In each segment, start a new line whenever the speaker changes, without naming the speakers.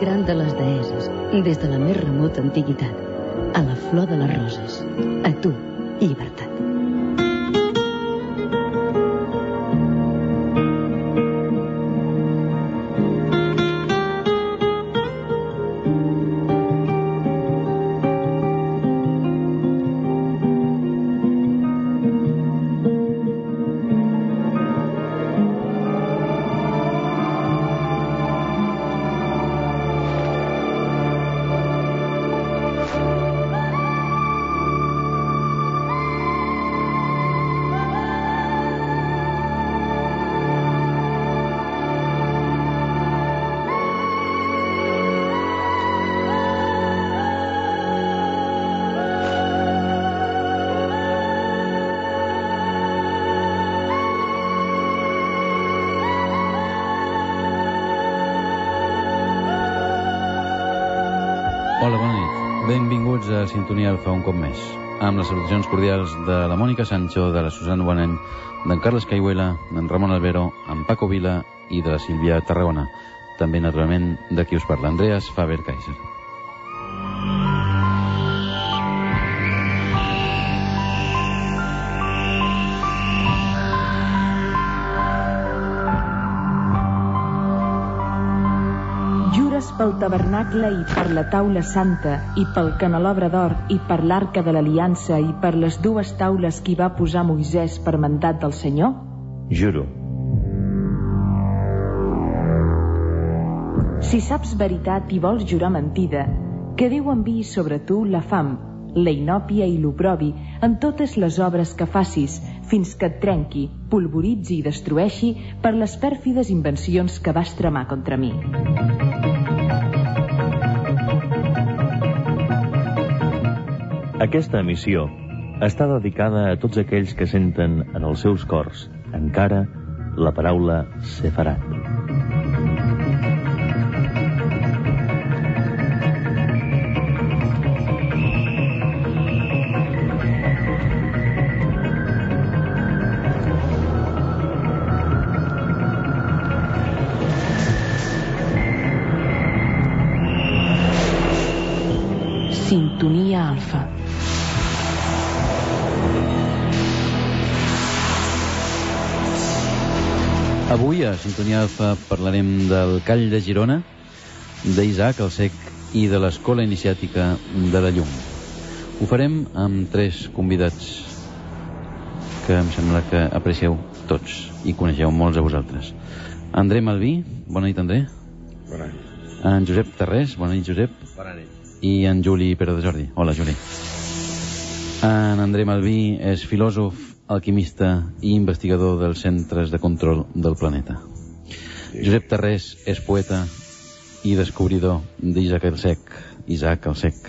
gran de les deeses, des de la més remota antiguitat, a la flor de les roses, a tu, llibertat.
Sintonia Alfa un cop més. Amb les salutacions cordials de la Mònica Sancho, de la Susana Bonet, d'en Carles Caihuela, d'en Ramon Albero, en Paco Vila i de la Sílvia Tarragona. També, naturalment, de qui us parla, Andreas Faber-Kaiser.
Pel tabernacle i per la taula santa, i pel canelobre d'or, i per l'arca de l'aliança, i per les dues taules que hi va posar Moisès per mandat del Senyor?
Juro.
Si saps veritat i vols jurar mentida, que Déu enviï sobre tu la fam, la inòpia i l'oprobi en totes les obres que facis, fins que et trenqui, polvoritzi i destrueixi per les pèrfides invencions que vas tramar contra mi.
Aquesta emissió està dedicada a tots aquells que senten en els seus cors encara la paraula sefarat.
Avui a Sintonia Alfa parlarem del Call de Girona, d'Isaac el Sec i de l'Escola Iniciàtica de la Llum. Ho farem amb tres convidats que em sembla que aprecieu tots i coneixeu molts de vosaltres. André Malví, bona nit André.
Bona nit.
En Josep Tarrés, bona nit Josep.
Bona nit.
I en Juli Pere de Jordi. Hola Juli. En André Malví és filòsof, alquimista i investigador dels centres de control del planeta. Josep Tarrés és poeta i descobridor d'Isaac el Sec, Isaac el Sec,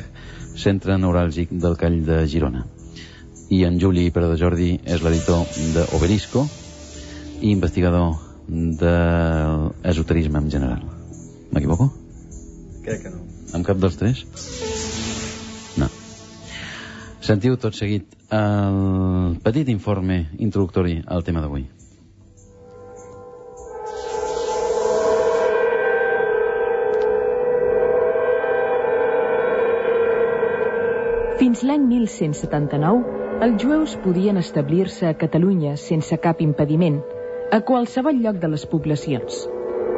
centre neuràlgic del Call de Girona. I en Juli Pere de Jordi és l'editor d'Obelisco i investigador de esoterisme en general. M'equivoco?
Crec que no.
Amb cap dels tres? Sentiu tot seguit el petit informe introductori al tema d'avui.
Fins l'any 1179, els jueus podien establir-se a Catalunya sense cap impediment, a qualsevol lloc de les poblacions.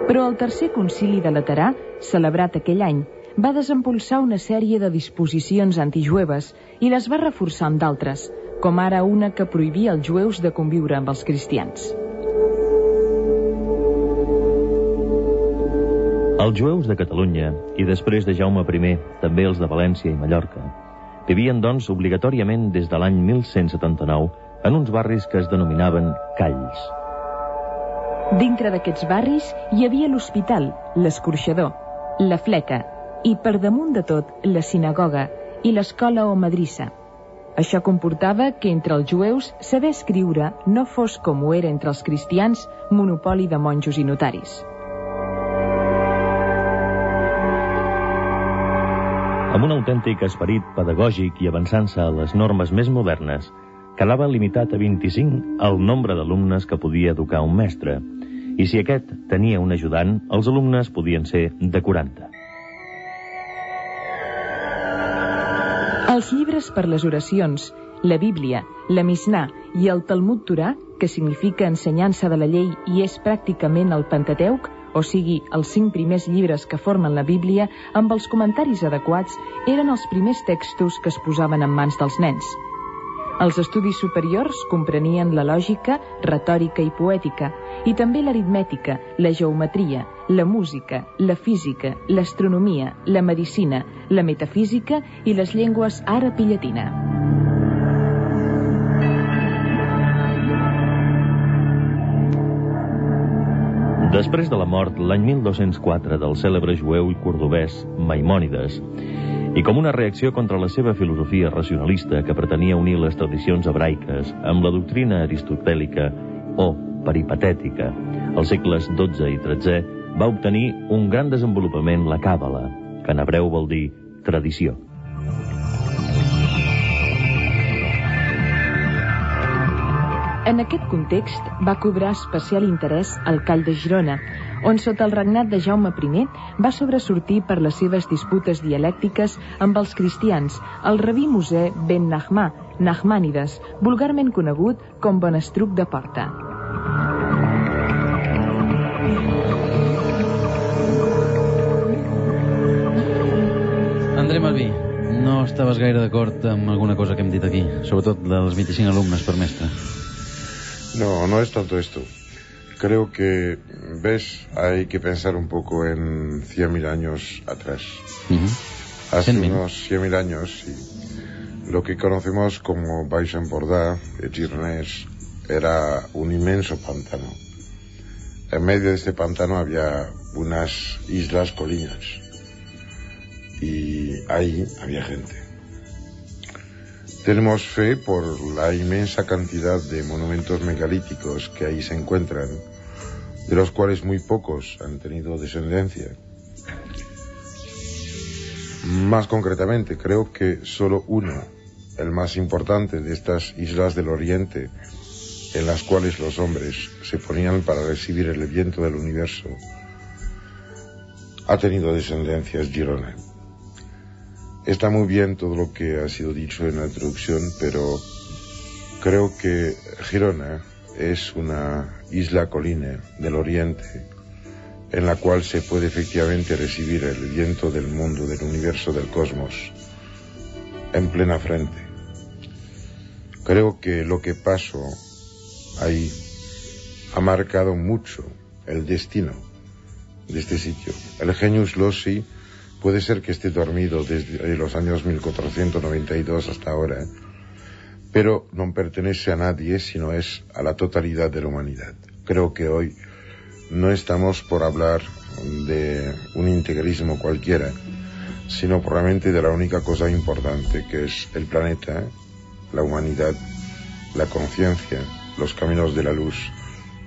Però el tercer concili de Laterà, celebrat aquell any, va desempolsar una sèrie de disposicions antijueves i les va reforçar amb d'altres, com ara una que prohibia als jueus de conviure amb els cristians.
Els jueus de Catalunya, i després de Jaume I, també els de València i Mallorca, vivien, doncs, obligatòriament des de l'any 1179 en uns barris que es denominaven calls.
Dintre d'aquests barris hi havia l'hospital, l'escorxador, la fleca i, per damunt de tot, la sinagoga i l'escola o madrissa. Això comportava que entre els jueus saber escriure no fos com ho era entre els cristians, monopoli de monjos i notaris.
Amb un autèntic esperit pedagògic i avançant-se a les normes més modernes, quedava limitat a 25 el nombre d'alumnes que podia educar un mestre, i si aquest tenia un ajudant, els alumnes podien ser de 40.
Els llibres per les oracions, la Bíblia, la Misnà i el Talmud Torà, que significa ensenyança de la llei i és pràcticament el Pentateuc, o sigui, els cinc primers llibres que formen la Bíblia, amb els comentaris adequats, eren els primers textos que es posaven en mans dels nens. Els estudis superiors comprenien la lògica, retòrica i poètica, i també l'aritmètica, la geometria, la música, la física, l'astronomia, la medicina, la metafísica i les llengües àrab i llatina.
Després de la mort, l'any 1204, del cèlebre jueu i cordobès Maimònides, i com una reacció contra la seva filosofia racionalista que pretenia unir les tradicions hebraiques amb la doctrina aristotèlica o peripatètica, als segles XII i XIII va obtenir un gran desenvolupament la càbala, que en hebreu vol dir tradició.
En aquest context va cobrar especial interès el Call de Girona, on sota el regnat de Jaume I va sobresortir per les seves disputes dialèctiques amb els cristians, el rabí Musè ben Nahmà, Nahmànides, vulgarment conegut com Bonestruc de Porta.
André Malví, no estaves gaire d'acord amb alguna cosa que hem dit aquí, sobretot dels 25 alumnes per mestre.
No, no es tanto esto. Creo que, ves, hay que pensar un poco en 100.000 años atrás.
Uh -huh.
Hace
100
unos 100.000 años, sí. lo que conocemos como Baixenbordá, Girnés, era un inmenso pantano. En medio de este pantano había unas islas colinas Y ahí había gente. Tenemos fe por la inmensa cantidad de monumentos megalíticos que ahí se encuentran, de los cuales muy pocos han tenido descendencia. Más concretamente, creo que solo uno, el más importante de estas islas del Oriente, en las cuales los hombres se ponían para recibir el viento del universo, ha tenido descendencia, es Girona. Está muy bien todo lo que ha sido dicho en la introducción, pero creo que Girona es una isla colina del oriente en la cual se puede efectivamente recibir el viento del mundo, del universo, del cosmos, en plena frente. Creo que lo que pasó ahí ha marcado mucho el destino de este sitio. El genius loci puede ser que esté dormido desde los años 1492 hasta ahora, pero no pertenece a nadie, sino es a la totalidad de la humanidad. Creo que hoy no estamos por hablar de un integrismo cualquiera, sino probablemente de la única cosa importante que es el planeta, la humanidad, la conciencia, los caminos de la luz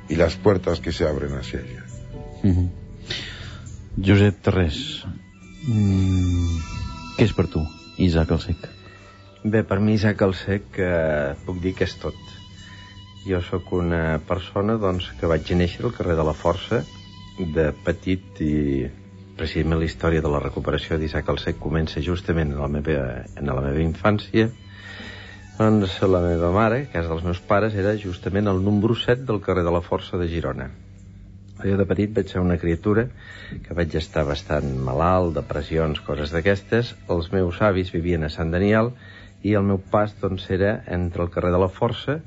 y las puertas que se abren hacia ella.
Josep mm, què és per tu, Isaac el Sec?
Bé, per mi Isaac el Sec eh, puc dir que és tot. Jo sóc una persona doncs, que vaig néixer al carrer de la Força de petit i precisament la història de la recuperació d'Isaac el Sec comença justament en la meva, en la meva infància doncs la meva mare, que és dels meus pares, era justament el número 7 del carrer de la Força de Girona. Jo de petit vaig ser una criatura que vaig estar bastant malalt, depressions, coses d'aquestes. Els meus avis vivien a Sant Daniel i el meu pas doncs, era entre el carrer de la Força,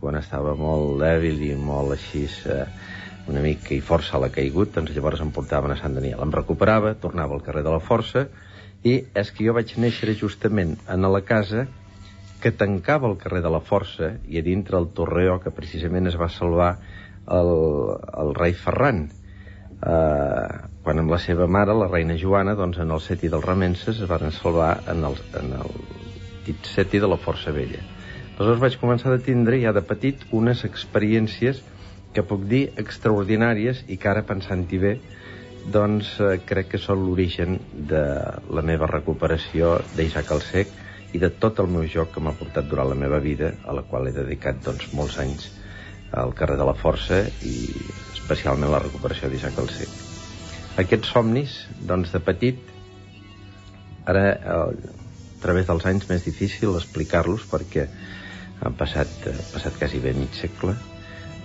quan estava molt dèbil i molt així, eh, una mica i força a la caigut, doncs llavors em portaven a Sant Daniel. Em recuperava, tornava al carrer de la Força i és que jo vaig néixer justament en la casa que tancava el carrer de la Força i a dintre el Torreó, que precisament es va salvar el, el rei Ferran. Uh, quan amb la seva mare, la reina Joana, doncs en el seti dels remenses es van salvar en el, en el dit seti de la Força Vella. Aleshores vaig començar a tindre ja de petit unes experiències que puc dir extraordinàries i que ara pensant-hi bé doncs eh, crec que són l'origen de la meva recuperació d'Isaac el Sec i de tot el meu joc que m'ha portat durant la meva vida, a la qual he dedicat doncs, molts anys al carrer de la Força i especialment la recuperació d'Isaac el Sec. Aquests somnis, doncs, de petit, ara, a través dels anys, més difícil explicar-los perquè han passat, eh, passat quasi bé mig segle.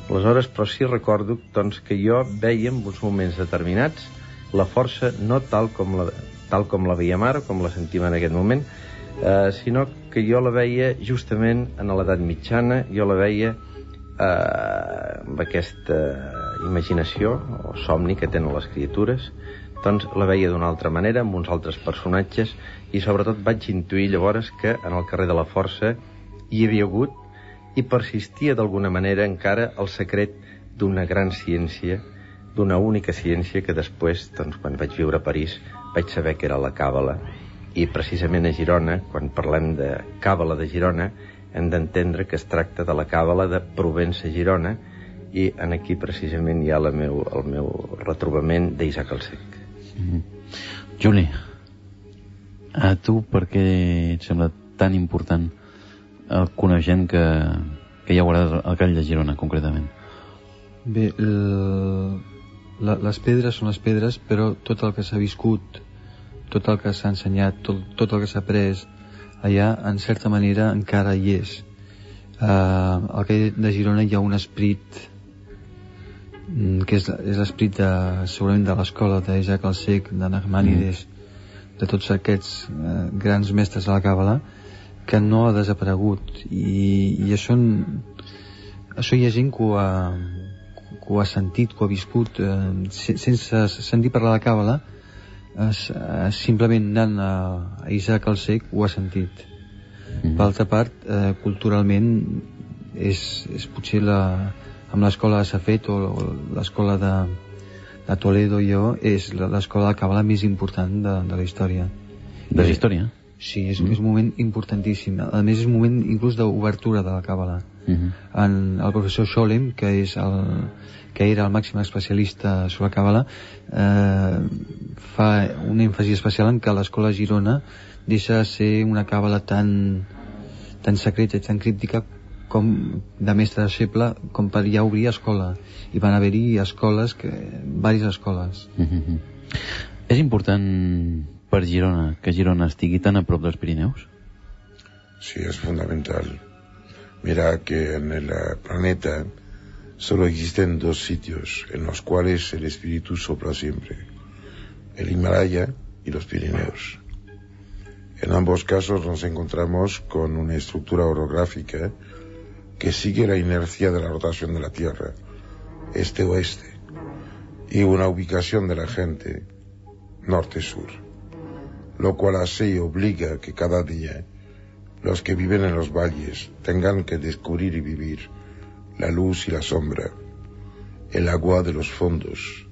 Aleshores, però sí recordo doncs, que jo veia en uns moments determinats la força no tal com la, tal com la veiem ara, com la sentim en aquest moment, eh, sinó que jo la veia justament en l'edat mitjana, jo la veia eh, amb aquesta imaginació o somni que tenen les criatures, doncs la veia d'una altra manera, amb uns altres personatges, i sobretot vaig intuir llavors que en el carrer de la Força hi havia hagut i persistia d'alguna manera encara el secret d'una gran ciència, d'una única ciència que després, doncs, quan vaig viure a París, vaig saber que era la càbala. I precisament a Girona, quan parlem de càbala de Girona, hem d'entendre que es tracta de la càbala de Provença Girona, i en aquí precisament hi ha la meu, el meu retrobament d'Isaac el Sec.
Mm -hmm. Juli, a tu per què et sembla tan important el coneixent que, que hi ha guardat al Call de Girona, concretament?
Bé, el, la, les pedres són les pedres, però tot el que s'ha viscut, tot el que s'ha ensenyat, tot, tot el que s'ha après allà, en certa manera, encara hi és. Uh, al Call de Girona hi ha un esprit mm, que és, és l'esperit de, segurament de l'escola d'Isaac el Sec, de Nachmanides, mm. de tots aquests uh, grans mestres de la càbala, que no ha desaparegut i, i això, això hi ha gent que ho ha, que ho ha sentit, que ho ha viscut eh, sense sentir parlar de càbala es, es, simplement anant a, a Isaac el Sec ho ha sentit mm. per altra part eh, culturalment és, és potser la, amb l'escola de Safet o, o l'escola de, de Toledo jo és l'escola de càbala més important de, de la història
de la història?
Sí, és, mm. és un moment importantíssim. A més, és un moment inclús d'obertura de la càbala. Mm -hmm. en el professor Scholem, que, és el, que era el màxim especialista sobre càbala, eh, fa un èmfasi especial en que l'escola Girona deixa de ser una càbala tan, tan secreta i tan críptica com de mestre de segle com per ja obrir escola i van haver-hi escoles que, diverses escoles mm -hmm.
és important per Girona, que Girona estigui tan a prop dels Pirineus?
Sí, es fundamental. Mira que en el planeta solo existen dos sitios en los cuales el espíritu sopla siempre. El Himalaya y los Pirineos. En ambos casos nos encontramos con una estructura orográfica que sigue la inercia de la rotación de la Tierra, este-oeste, y una ubicación de la gente, norte-sur lo cual así obliga que cada día los que viven en los valles tengan que descubrir y vivir la luz y la sombra, el agua de los fondos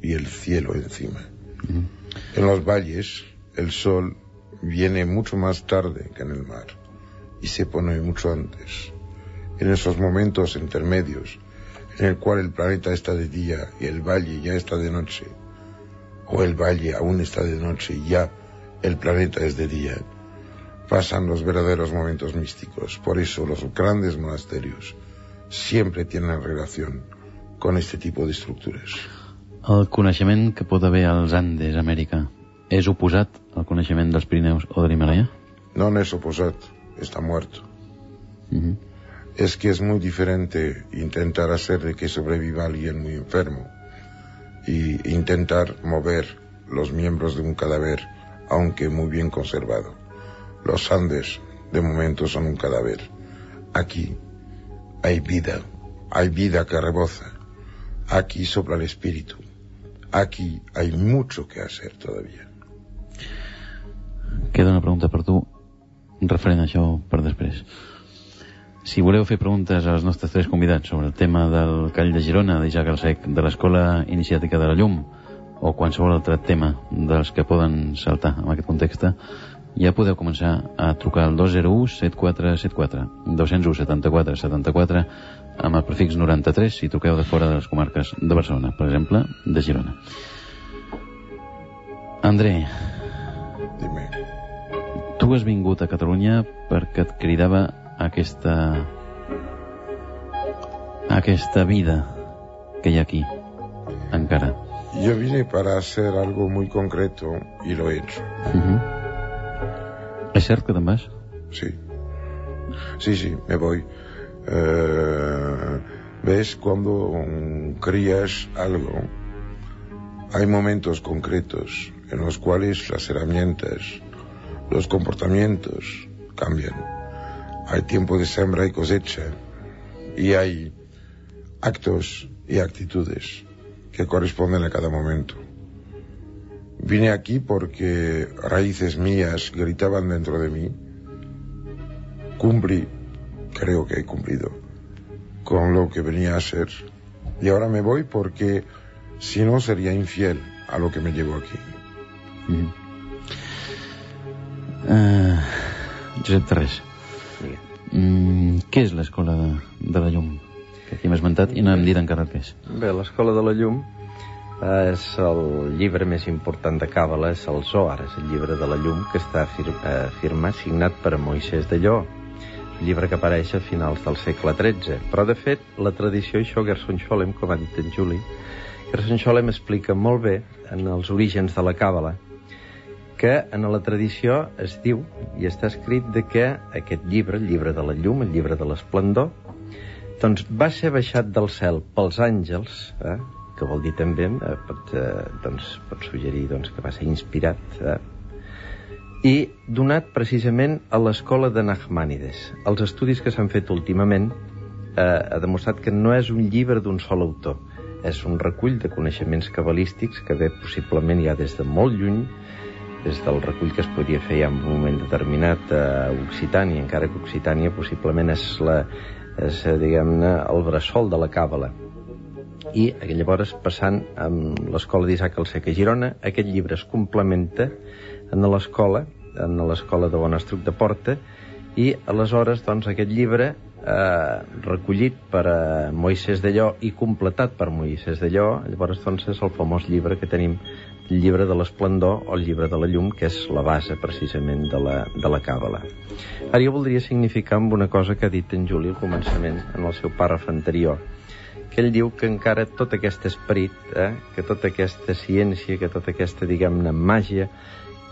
y el cielo encima. En los valles el sol viene mucho más tarde que en el mar y se pone mucho antes. En esos momentos intermedios en el cual el planeta está de día y el valle ya está de noche, o el valle aún está de noche y ya el planeta es de día. Pasan los verdaderos momentos místicos. Por eso los grandes monasterios siempre tienen relación con este tipo de estructuras.
El coneixement que pot haver als Andes, Amèrica, és oposat al coneixement dels Pirineus o de l'Himalaya?
No, no es oposat, está muerto. Uh -huh. Es que es muy diferente intentar hacer de que sobreviva alguien muy enfermo y intentar mover los miembros de un cadáver aunque muy bien conservado. Los Andes, de momento, son un cadáver. Aquí hay vida, hay vida que reboza. Aquí sopla el espíritu. Aquí hay mucho que hacer todavía.
Queda una pregunta per tu, referent a això per després. Si voleu fer preguntes als nostres tres convidats sobre el tema del Call de Girona, d'Isaac Alsec, de l'Escola Iniciàtica de la Llum, o qualsevol altre tema dels que poden saltar en aquest context, ja podeu començar a trucar al 201 7474 201 74 74 amb el prefix 93 si truqueu de fora de les comarques de Barcelona, per exemple, de Girona. André,
Dime.
tu has vingut a Catalunya perquè et cridava aquesta... aquesta vida que hi ha aquí, encara.
Yo vine para hacer algo muy concreto y lo he hecho.
Uh -huh. Que te'n vas?
Sí. Sí, sí, me voy. Eh, ¿Ves? Cuando mm, crías algo, hay momentos concretos en los cuales las herramientas, los comportamientos cambian. Hay tiempo de siembra y cosecha. Y hay actos y actitudes que corresponden a cada momento. Vine aquí porque raíces mías gritaban dentro de mí. Cumplí, creo que he cumplido, con lo que venía a ser. Y ahora me voy porque si no sería infiel a lo que me llevo aquí.
Mm. Uh, Josep Terrés,
Digue.
mm, què és l'escola de, de la llum? Que aquí hem esmentat i no hem dit encara que és.
Bé, l'Escola de la Llum és el llibre més important de Càbala, és el Zohar, és el llibre de la Llum que està fir eh, firmat, signat per Moisès de Lleó, un llibre que apareix a finals del segle XIII. Però, de fet, la tradició, això Gerson Scholem, com ha dit en Juli, Gerson Scholem explica molt bé en els orígens de la Càbala que en la tradició es diu i està escrit de que aquest llibre, el llibre de la llum, el llibre de l'esplendor, doncs va ser baixat del cel pels àngels, eh? Que vol dir també, eh, pot, eh, doncs, pot suggerir doncs, que va ser inspirat, eh? i donat precisament a l'escola de Nachmànides. Els estudis que s'han fet últimament eh, ha demostrat que no és un llibre d'un sol autor, és un recull de coneixements cabalístics que ve possiblement ja des de molt lluny, des del recull que es podria fer ja en un moment determinat a Occitània, encara que Occitània possiblement és, la, és eh, diguem-ne, el bressol de la càbala. I llavors, passant amb l'escola d'Isaac Alsec a Girona, aquest llibre es complementa en l'escola, en l'escola de Bonastruc de Porta, i aleshores, doncs, aquest llibre eh, recollit per eh, Moisès de Lleó i completat per Moisès de Lleó, llavors doncs és el famós llibre que tenim, el llibre de l'esplendor o el llibre de la llum, que és la base precisament de la, de la càbala. Ara jo voldria significar amb una cosa que ha dit en Juli al començament, en el seu pàrraf anterior, que ell diu que encara tot aquest esperit, eh, que tota aquesta ciència, que tota aquesta, diguem-ne, màgia,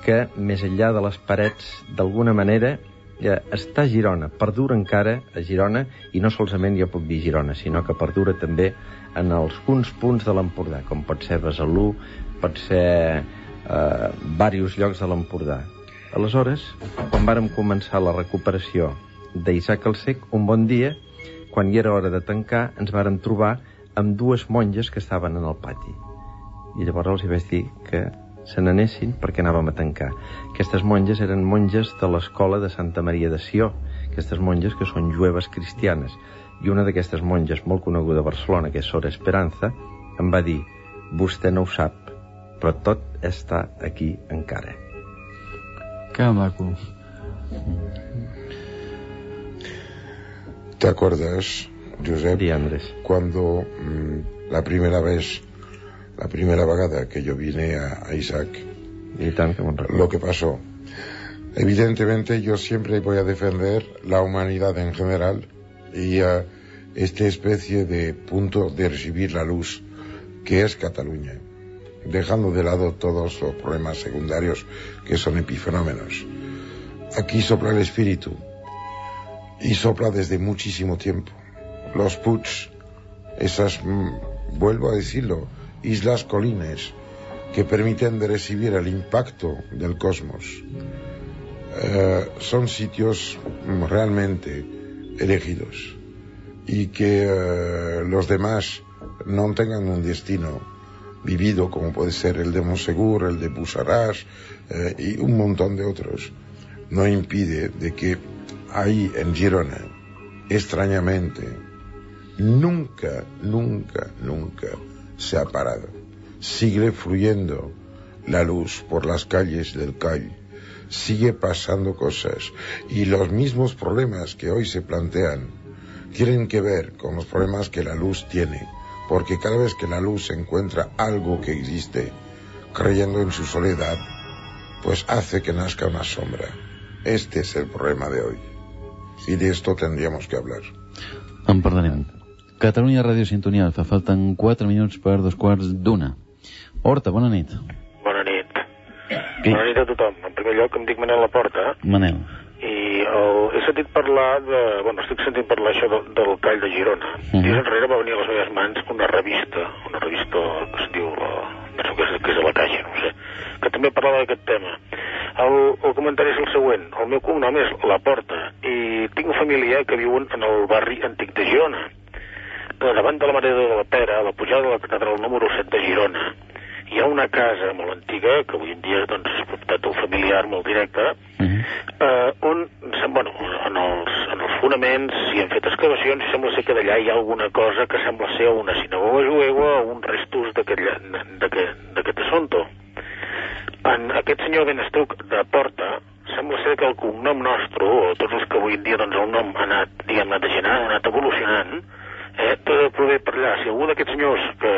que més enllà de les parets, d'alguna manera, eh, està a Girona, perdura encara a Girona, i no solament jo puc dir Girona, sinó que perdura també en alguns punts de l'Empordà, com pot ser Besalú, pot ser eh, diversos llocs de l'Empordà. Aleshores, quan vàrem començar la recuperació d'Isaac el Sec, un bon dia, quan hi era hora de tancar, ens vàrem trobar amb dues monges que estaven en el pati. I llavors els hi vaig dir que se n'anessin perquè anàvem a tancar. Aquestes monges eren monges de l'escola de Santa Maria de Sió, aquestes monges que són jueves cristianes. I una d'aquestes monges molt coneguda a Barcelona, que és Sora Esperanza, em va dir, vostè no ho sap, però tot està aquí encara.
Que maco.
¿Te acuerdas, Josep,
Di, Andrés.
cuando mm, la primera vez, la primera vagada que yo vine a, a Isaac, lo que pasó? Evidentemente yo siempre voy a defender la humanidad en general y a esta especie de punto de recibir la luz que es Cataluña, dejando de lado todos los problemas secundarios que son epifenómenos. Aquí sopla el espíritu y sopla desde muchísimo tiempo. Los puts, esas, mm, vuelvo a decirlo, islas colines que permiten de recibir el impacto del cosmos. Eh, son sitios mm, realmente elegidos y que eh, los demás no tengan un destino vivido como puede ser el de Monsegur, el de Busarás eh, y un montón de otros, no impide de que ahí en Girona, extrañamente, nunca, nunca, nunca se ha parado. Sigue fluyendo la luz por las calles del CAI, sigue pasando cosas y los mismos problemas que hoy se plantean tienen que ver con los problemas que la luz tiene, porque cada vez que la luz encuentra algo que existe, creyendo en su soledad, pues hace que nazca una sombra. Este es el problema de hoy. Y de esto tendríamos que hablar.
En parlarem. Catalunya Ràdio Sintonia Alfa. Falten 4 minuts per dos quarts d'una. Horta, bona nit.
Bona nit.
Qui?
Bona nit a tothom. En primer lloc, em dic Manel Laporta
Manel.
i el, he sentit parlar de... Bueno, estic sentint parlar això del, del Call de Girona.
Mhm.
Dies enrere va venir a les meves mans una revista, una revista que es diu... La, penso que és, que és a la caixa, no ho sé, que també parlava d'aquest tema. El, el comentari és el següent. El meu cognom és Laporta i tinc un familiar que viuen en el barri antic de Girona. Davant de la Mare de la Pera, a la pujada de la catedral número 7 de Girona, hi ha una casa molt antiga, que avui en dia doncs, és propietat d'un familiar molt directe,
Uh -huh.
eh, on, bueno, en els, en els fonaments s'hi han fet excavacions i sembla ser que d'allà hi ha alguna cosa que sembla ser una sinagoga jueva o uns restos d'aquest assumpte. Senyor Benestruc de Porta, sembla ser que el cognom nostre, o tots els que avui en dia doncs, el nom ha anat, diguem, anat degenerant, ha anat evolucionant, eh, tot prové per allà. Si algú d'aquests senyors, que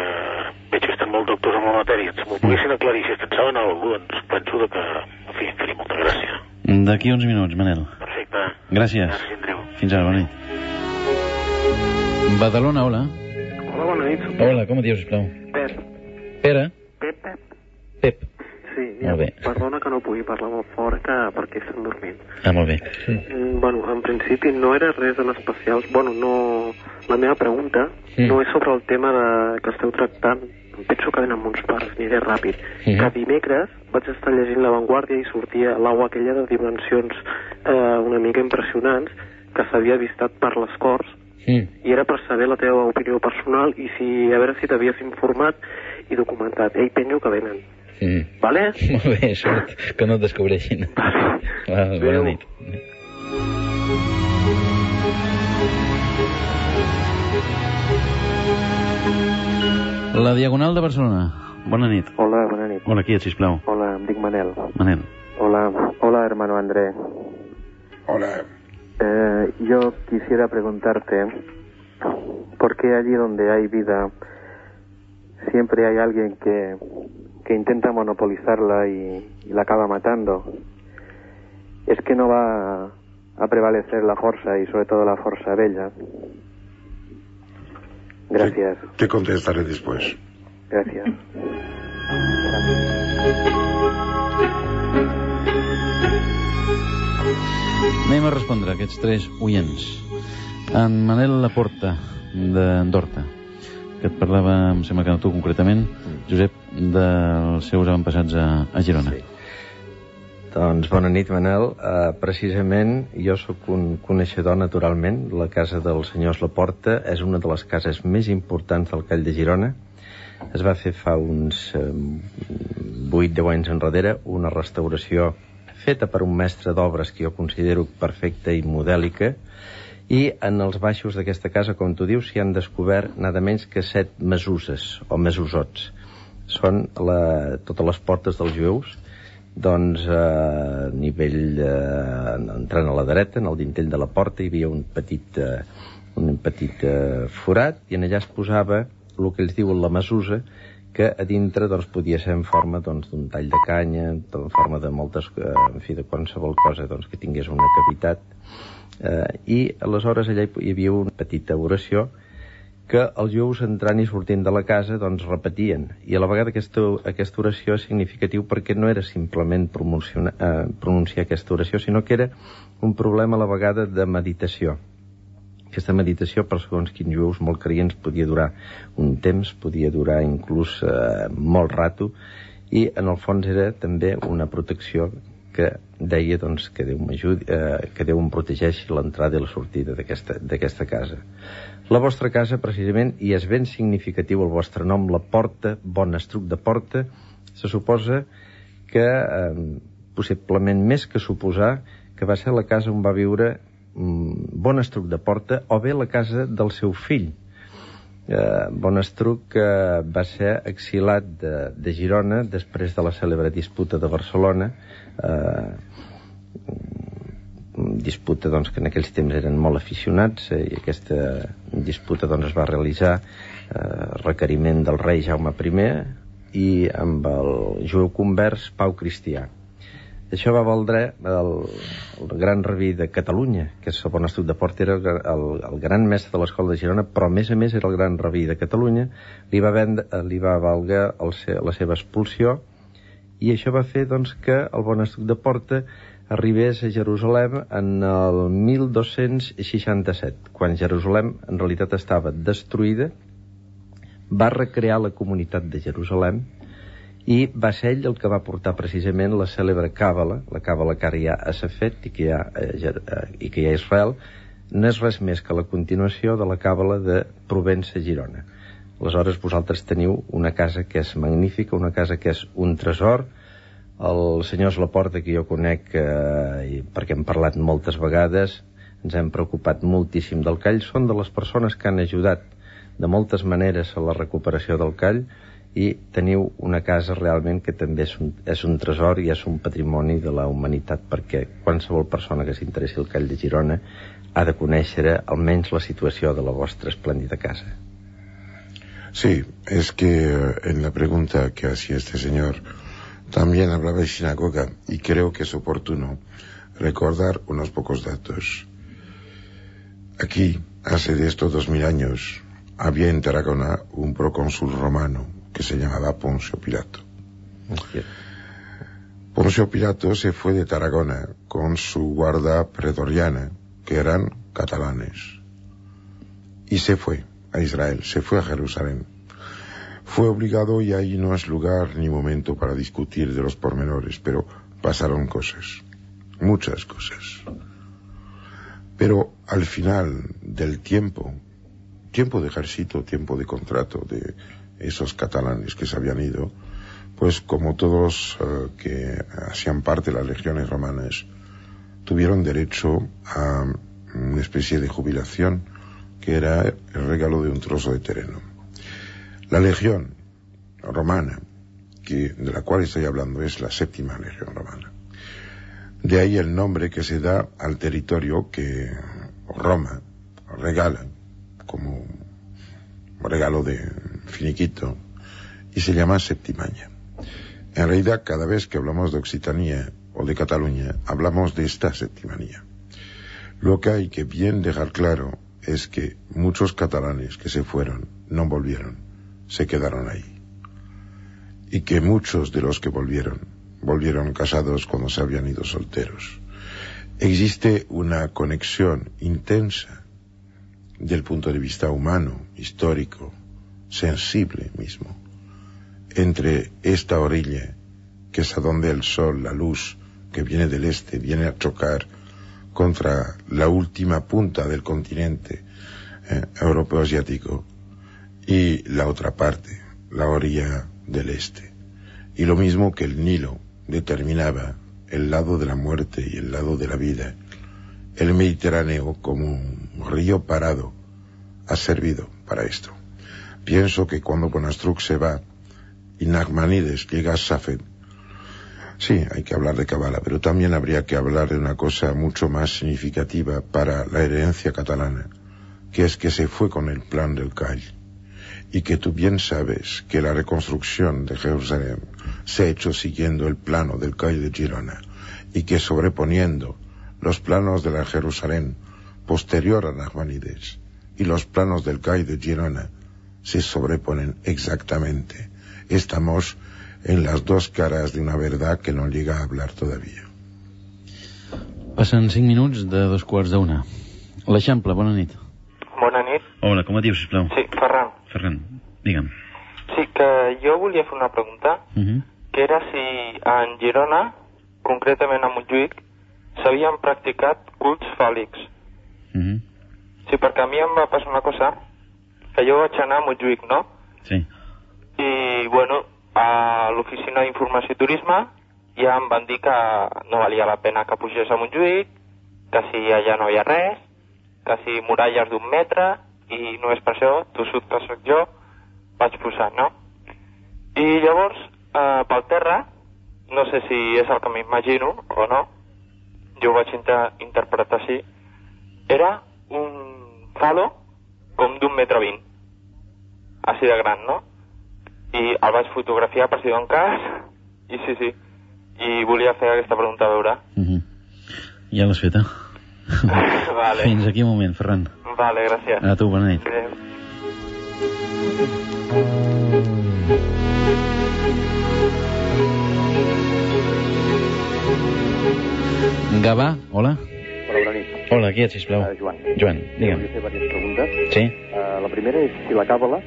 veig que estan molt doctors en la matèria, ens m'ho poguessin aclarir, si es en saben alguna doncs penso que, en fi, faria molta gràcia.
D'aquí uns minuts, Manel.
Perfecte.
Gràcies.
Gràcies, Andreu.
Fins ara, bona nit. Badalona, hola.
Hola, bona nit.
Hola, com et dius, sisplau? Molt
fort que perquè estan dormint.
Ah, molt bé.
Mm, Bueno, en principi no era res en especial. Bueno, no... La meva pregunta
Mm.
no és sobre el tema de... que esteu tractant. Em penso que venen uns pares, aniré ràpid.
Mhm.
Que dimecres vaig estar llegint La Vanguardia i sortia l'aigua aquella de dimensions eh, una mica impressionants que s'havia avistat per les Corts
Mm.
i era per saber la teva opinió personal i si a veure si t'havies informat i documentat. Ei, penjo que venen.
Mm.
Vale?
Molt bé, sort que no et descobreixin.
Vale.
Ah, bona nit. La Diagonal de Barcelona. Bona nit.
Hola, buena nit.
Hola, qui ets, sisplau?
Hola, em dic Manel.
Manel.
Hola, hola hermano André.
Hola.
Eh, yo quisiera preguntarte, ¿por qué allí donde hay vida siempre hay alguien que, que intenta monopolizarla y, y la acaba matando? ¿Es que no va a, prevalecer la fuerza y sobre todo la fuerza bella? Gracias,
Te contestaré después.
gracias.
Anem a respondre a aquests tres oients. En Manel Laporta, d'Andorta, que et parlava, em sembla que no tu concretament, Josep, dels seus avantpassats a, a Girona.
Sí. Doncs bona nit, Manel. Uh, precisament, jo sóc un coneixedor naturalment. La casa dels senyors Laporta és una de les cases més importants del Call de Girona. Es va fer fa uns uh, 8-10 anys enrere una restauració feta per un mestre d'obres que jo considero perfecta i modèlica i en els baixos d'aquesta casa, com tu dius, s'hi han descobert nada menys que set mesuses o mesusots. Són la, totes les portes dels jueus, doncs eh, a nivell eh, entrant a la dreta, en el dintell de la porta hi havia un petit, eh, un petit eh, forat i en allà es posava el que ells diuen la mesusa que a dintre doncs, podia ser en forma doncs, d'un tall de canya, en forma de moltes, eh, en fi, de qualsevol cosa doncs, que tingués una cavitat eh, i aleshores allà hi havia una petita oració que els jueus entrant i sortint de la casa doncs repetien. I a la vegada aquesta, aquesta oració és significatiu perquè no era simplement eh, pronunciar aquesta oració sinó que era un problema a la vegada de meditació. Aquesta meditació per segons quins jueus molt creients podia durar un temps, podia durar inclús eh, molt rato i en el fons era també una protecció que deia doncs, que Déu eh, que Déu em protegeixi l'entrada i la sortida d'aquesta casa. La vostra casa, precisament, i és ben significatiu el vostre nom, la porta, bon estruc de porta, se suposa que, eh, possiblement més que suposar, que va ser la casa on va viure mm, bon estruc de porta, o bé la casa del seu fill, eh, Bonestruc eh, va ser exilat de, de Girona després de la cèlebre disputa de Barcelona eh, disputa doncs, que en aquells temps eren molt aficionats eh, i aquesta disputa doncs, es va realitzar eh, requeriment del rei Jaume I i amb el jueu convers Pau Cristià. Això va voldre el, el gran rabí de Catalunya, que és el bon estut de Port, era el, el, el gran mestre de l'escola de Girona, però a més a més era el gran rabí de Catalunya, li va, vendre, li va valgar el, la seva expulsió, i això va fer doncs, que el bon estut de Porta arribés a Jerusalem en el 1267, quan Jerusalem en realitat estava destruïda, va recrear la comunitat de Jerusalem, i va ser ell el que va portar precisament la cèlebre càbala, la càbala que ara hi ha a Safet i que hi ha, eh, eh, i que hi ha a Israel, no és res més que la continuació de la càbala de Provença-Girona. Aleshores, vosaltres teniu una casa que és magnífica, una casa que és un tresor. Els senyors Laporta, que jo conec, eh, perquè hem parlat moltes vegades, ens hem preocupat moltíssim del call, són de les persones que han ajudat de moltes maneres a la recuperació del call, i teniu una casa realment que també és un, és un tresor i és un patrimoni de la humanitat perquè qualsevol persona que s'interessi al Call de Girona ha de conèixer almenys la situació de la vostra esplèndida casa.
Sí, es que eh, en la pregunta que hacía este señor también hablaba de sinagoga y creo que es oportuno recordar unos pocos datos. Aquí, hace de estos dos mil años, había en Tarragona un procónsul romano que se llamaba Poncio Pilato. Poncio Pilato se fue de Tarragona con su guarda predoriana, que eran catalanes, y se fue a Israel, se fue a Jerusalén. Fue obligado y ahí no es lugar ni momento para discutir de los pormenores, pero pasaron cosas, muchas cosas. Pero al final del tiempo, tiempo de ejército, tiempo de contrato, de esos catalanes que se habían ido, pues como todos uh, que hacían parte de las legiones romanas, tuvieron derecho a una especie de jubilación que era el regalo de un trozo de terreno. La legión romana, que, de la cual estoy hablando, es la séptima legión romana. De ahí el nombre que se da al territorio que Roma regala como regalo de finiquito, y se llama Septimaña. En realidad, cada vez que hablamos de Occitania o de Cataluña, hablamos de esta septimanía. Lo que hay que bien dejar claro es que muchos catalanes que se fueron no volvieron, se quedaron ahí. Y que muchos de los que volvieron, volvieron casados cuando se habían ido solteros. Existe una conexión intensa del punto de vista humano, histórico, sensible mismo, entre esta orilla, que es a donde el sol, la luz que viene del este, viene a chocar contra la última punta del continente eh, europeo asiático, y la otra parte, la orilla del este. Y lo mismo que el Nilo determinaba el lado de la muerte y el lado de la vida, el Mediterráneo como un río parado ha servido para esto. Pienso que cuando Bonastruc se va y Nachmanides llega a Safed, sí, hay que hablar de Cabala, pero también habría que hablar de una cosa mucho más significativa para la herencia catalana, que es que se fue con el plan del CAI y que tú bien sabes que la reconstrucción de Jerusalén se ha hecho siguiendo el plano del CAI de Girona y que sobreponiendo los planos de la Jerusalén posterior a Nachmanides y los planos del CAI de Girona se sobreponen exactamente. Estamos en las dos caras de una verdad que no llega a hablar todavía.
Passen 5 minuts de dos quarts d'una. L'Eixample, bona nit.
Bona nit.
Hola, com et dius, sisplau?
Sí, Ferran.
Ferran, digue'm.
Sí, que jo volia fer una pregunta,
Uh -huh.
que era si en Girona, concretament a Montjuïc, s'havien practicat cults fàl·lics.
Uh -huh.
Sí, perquè a mi em va passar una cosa, que jo vaig anar a Montjuïc, no?
Sí.
I, bueno, a l'oficina d'informació i turisme ja em van dir que no valia la pena que pugés a Montjuïc, que si allà no hi ha res, que si muralles d'un metre, i no és per això, tossut que sóc jo, vaig posar, no? I llavors, eh, pel terra, no sé si és el que m'imagino o no, jo ho vaig inter interpretar així, era un falo com d'un metre vint, així de gran, no? i el vaig fotografiar per si d'un cas, i sí, sí, i volia fer aquesta pregunta a veure.
Uh -huh. Ja l'has feta.
vale.
Fins aquí un moment, Ferran.
Vale, gràcies.
A tu, bona nit.
Adéu.
Gavà, hola.
Hola, bona nit.
Hola, qui ets, sisplau?
Uh, Joan.
Joan, digue'm.
Volia fer diverses preguntes.
Sí.
Uh, la primera és si la càbala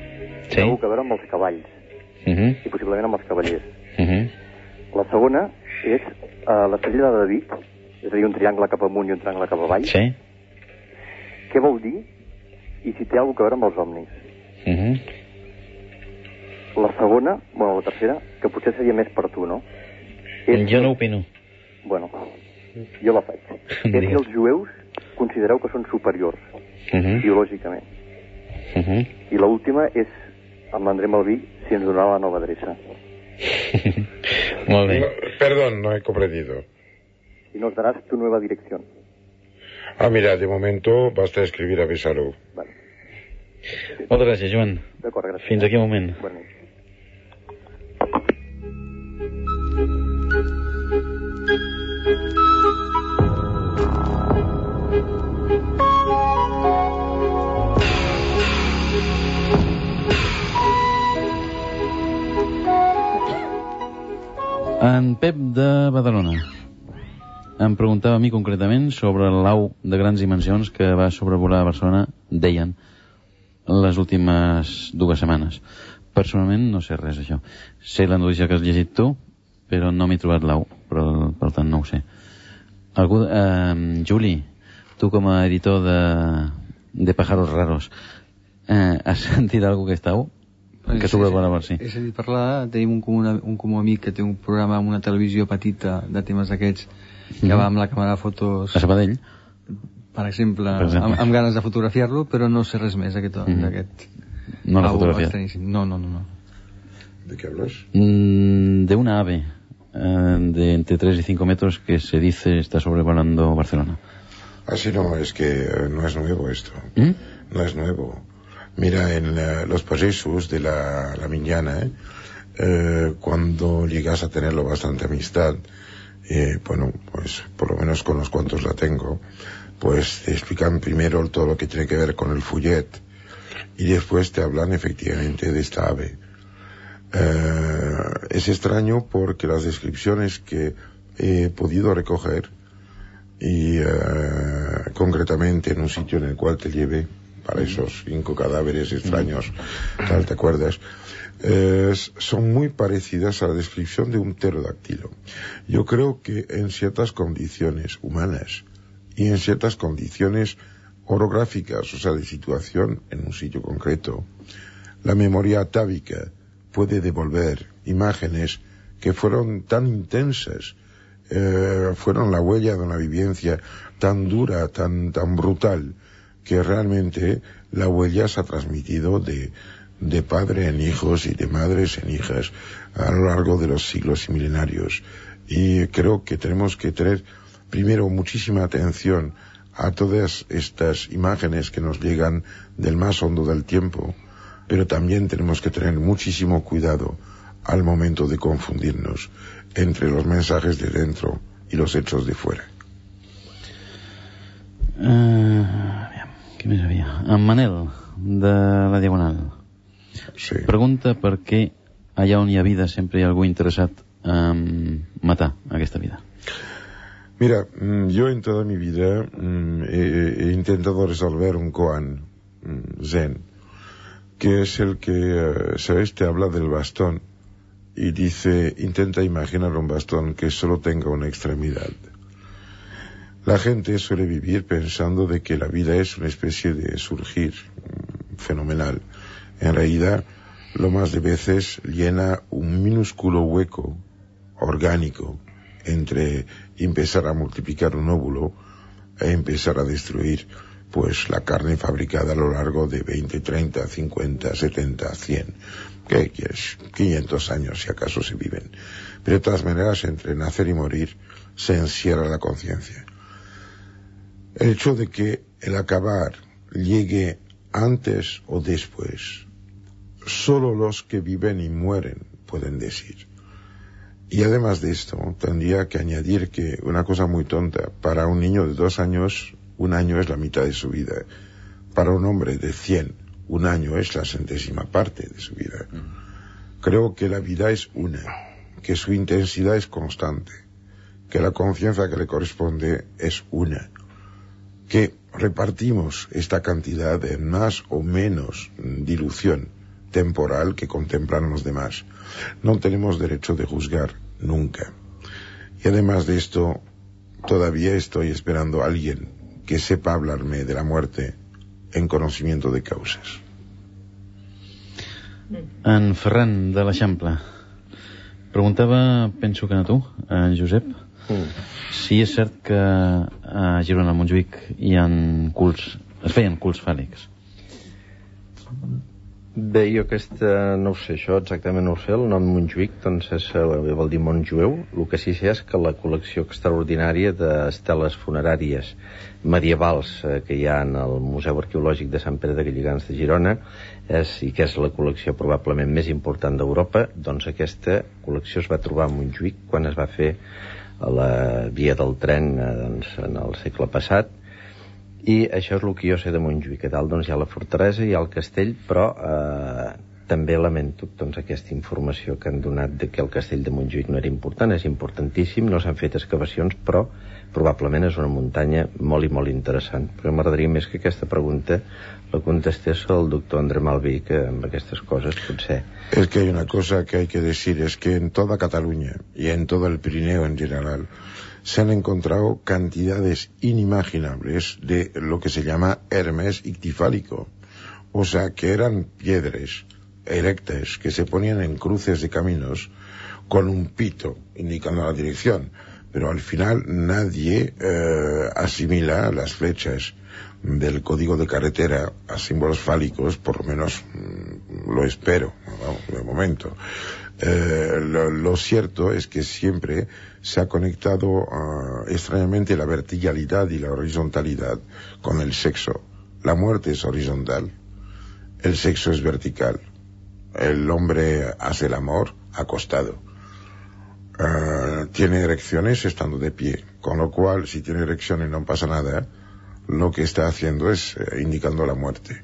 Sí.
té alguna a veure amb els cavalls
Uh -huh.
i possiblement amb els cavallers.
Uh -huh.
La segona és uh, l'estrella de David, és a dir, un triangle cap amunt i un triangle cap avall.
Sí.
Què vol dir i si té alguna a veure amb els somnis?
Uh -huh.
La segona, bueno, la tercera, que potser seria més per tu, no?
Jo no opino.
Bueno, jo la faig. és
Digues.
els jueus considereu que són superiors,
Uh -huh.
biològicament.
Uh -huh.
I l'última és amb l'André Malví, si ens donarà la nova adreça.
Molt bé.
Perdón, no he comprendido.
Y nos darás tu nueva dirección.
Ah, mira, de momento basta escribir a Besalú.
Moltes gràcies, Joan.
D'acord, gràcies.
Fins aquí un moment.
Bona nit.
En Pep de Badalona em preguntava a mi concretament sobre l'au de grans dimensions que va sobrevolar Barcelona, deien, les últimes dues setmanes. Personalment no sé res d'això. Sé la notícia que has llegit tu, però no m'he trobat l'au, per, per tant no ho sé. Algú, eh, Juli, tu com a editor de, de Pájaros Raros, eh, has sentit alguna aquesta au? Que sobrevola Barcelona?
He sentit parlar, tenim un comú, un comú amic que té un programa amb una televisió petita de temes d'aquests, que
Mhm.
va amb la càmera de fotos...
A Sabadell?
Per exemple,
Per exemple.
Amb, amb ganes de fotografiar-lo, però no sé res més d'aquest...
Mhm.
d'aquest
No l'ha fotografiat.
No, no, no, no.
¿De qué hablas?
Mm, de una ave eh, de entre 3 y 5 metros que se dice está sobrevolando Barcelona.
Así no, es que eh, no es nuevo esto.
¿Mm?
No es nuevo. Mira, en eh, los paseos de la, la Miñana, ¿eh? Eh, cuando llegas a tenerlo bastante amistad, eh, bueno, pues por lo menos con los cuantos la tengo, pues te explican primero todo lo que tiene que ver con el fullet y después te hablan efectivamente de esta ave. Eh, es extraño porque las descripciones que he podido recoger y eh, concretamente en un sitio en el cual te lleve para esos cinco cadáveres extraños, tal, ¿te acuerdas? Eh, son muy parecidas a la descripción de un pterodáctilo. Yo creo que en ciertas condiciones humanas y en ciertas condiciones orográficas, o sea, de situación en un sitio concreto, la memoria atávica puede devolver imágenes que fueron tan intensas, eh, fueron la huella de una vivencia tan dura, tan, tan brutal, que realmente la huella se ha transmitido de, de padre en hijos y de madres en hijas a lo largo de los siglos y milenarios. Y creo que tenemos que tener primero muchísima atención a todas estas imágenes que nos llegan del más hondo del tiempo, pero también tenemos que tener muchísimo cuidado al momento de confundirnos entre los mensajes de dentro y los hechos de fuera.
Aviam, què més havia? En Manel, de la Diagonal.
Sí.
Pregunta per què allà on hi ha vida sempre hi ha algú interessat en matar aquesta vida.
Mira, mm, yo en toda mi vida mm, he, he intentado resolver un koan mm, zen, que es el que, eh, ¿sabes? Te habla del bastón y dice, intenta imaginar un bastón que solo tenga una extremidad. La gente suele vivir pensando de que la vida es una especie de surgir mm, fenomenal. En realidad, lo más de veces llena un minúsculo hueco orgánico entre empezar a multiplicar un óvulo e empezar a destruir pues la carne fabricada a lo largo de 20, 30, 50, 70, 100, ¿qué quieres? 500 años si acaso se viven. Pero de todas maneras, entre nacer y morir se encierra la conciencia. El hecho de que el acabar llegue antes o después solo los que viven y mueren pueden decir. Y además de esto, tendría que añadir que una cosa muy tonta, para un niño de dos años, un año es la mitad de su vida. Para un hombre de cien, un año es la centésima parte de su vida. Creo que la vida es una, que su intensidad es constante, que la confianza que le corresponde es una, que repartimos esta cantidad en más o menos dilución temporal que contemplan los demás. No tenemos derecho de juzgar nunca. Y además de esto, todavía estoy esperando a alguien que sepa hablarme de la muerte en conocimiento de causas.
De que Josep, si és cert que a Girona, a Montjuïc, hi ha cults, es feien cults fàl·lics.
Bé, jo aquesta, no ho sé, això exactament no ho sé, el nom Montjuïc doncs és, eh, vol dir Montjueu, el que sí sé és que la col·lecció extraordinària d'esteles funeràries medievals eh, que hi ha en el Museu Arqueològic de Sant Pere de Galligans de Girona és, i que és la col·lecció probablement més important d'Europa, doncs aquesta col·lecció es va trobar a Montjuïc quan es va fer a la via del tren eh, doncs, en el segle passat. I això és el que jo sé de Montjuïc. A dalt doncs hi ha la fortalesa, ha el castell però eh, també lamento doncs, aquesta informació que han donat de que el castell de Montjuïc no era important, és importantíssim no s'han fet excavacions però probablemente es una muntanya molt i molt interessant. Però m'agradaria més que aquesta pregunta doctor Malví que
Es que hay una cosa que hay que decir es que en toda Cataluña y en todo el Pirineo en general se han encontrado cantidades inimaginables de lo que se llama Hermes ictifálico. O sea, que eran piedras erectas que se ponían en cruces de caminos con un pito indicando la dirección. Pero al final nadie eh, asimila las flechas del código de carretera a símbolos fálicos, por lo menos mm, lo espero, de momento. Eh, lo, lo, cierto es que siempre se ha conectado uh, extrañamente la verticalidad y la horizontalidad con el sexo. La muerte es horizontal, el sexo es vertical. El hombre hace el amor acostado. Uh, tiene erecciones estando de pie, con lo cual si tiene erecciones no pasa nada, lo que está haciendo es uh, indicando la muerte.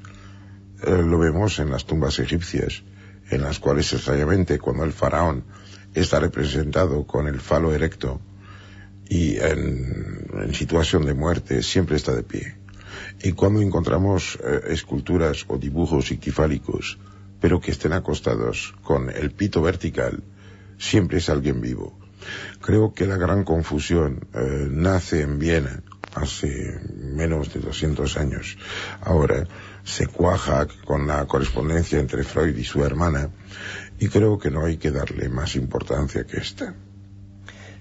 Eh, lo vemos en las tumbas egipcias en las cuales extrañamente cuando el faraón está representado con el falo erecto y en, situación de muerte siempre está de pie. Y cuando encontramos eh, esculturas o dibujos ictifálicos, pero que estén acostados con el pito vertical, siempre es alguien vivo. Creo que la gran confusión eh, nace en Viena hace menos de 200 años. Ahora, se cuaja con la correspondencia entre Freud y su hermana y creo que no hay que darle más importancia que esta.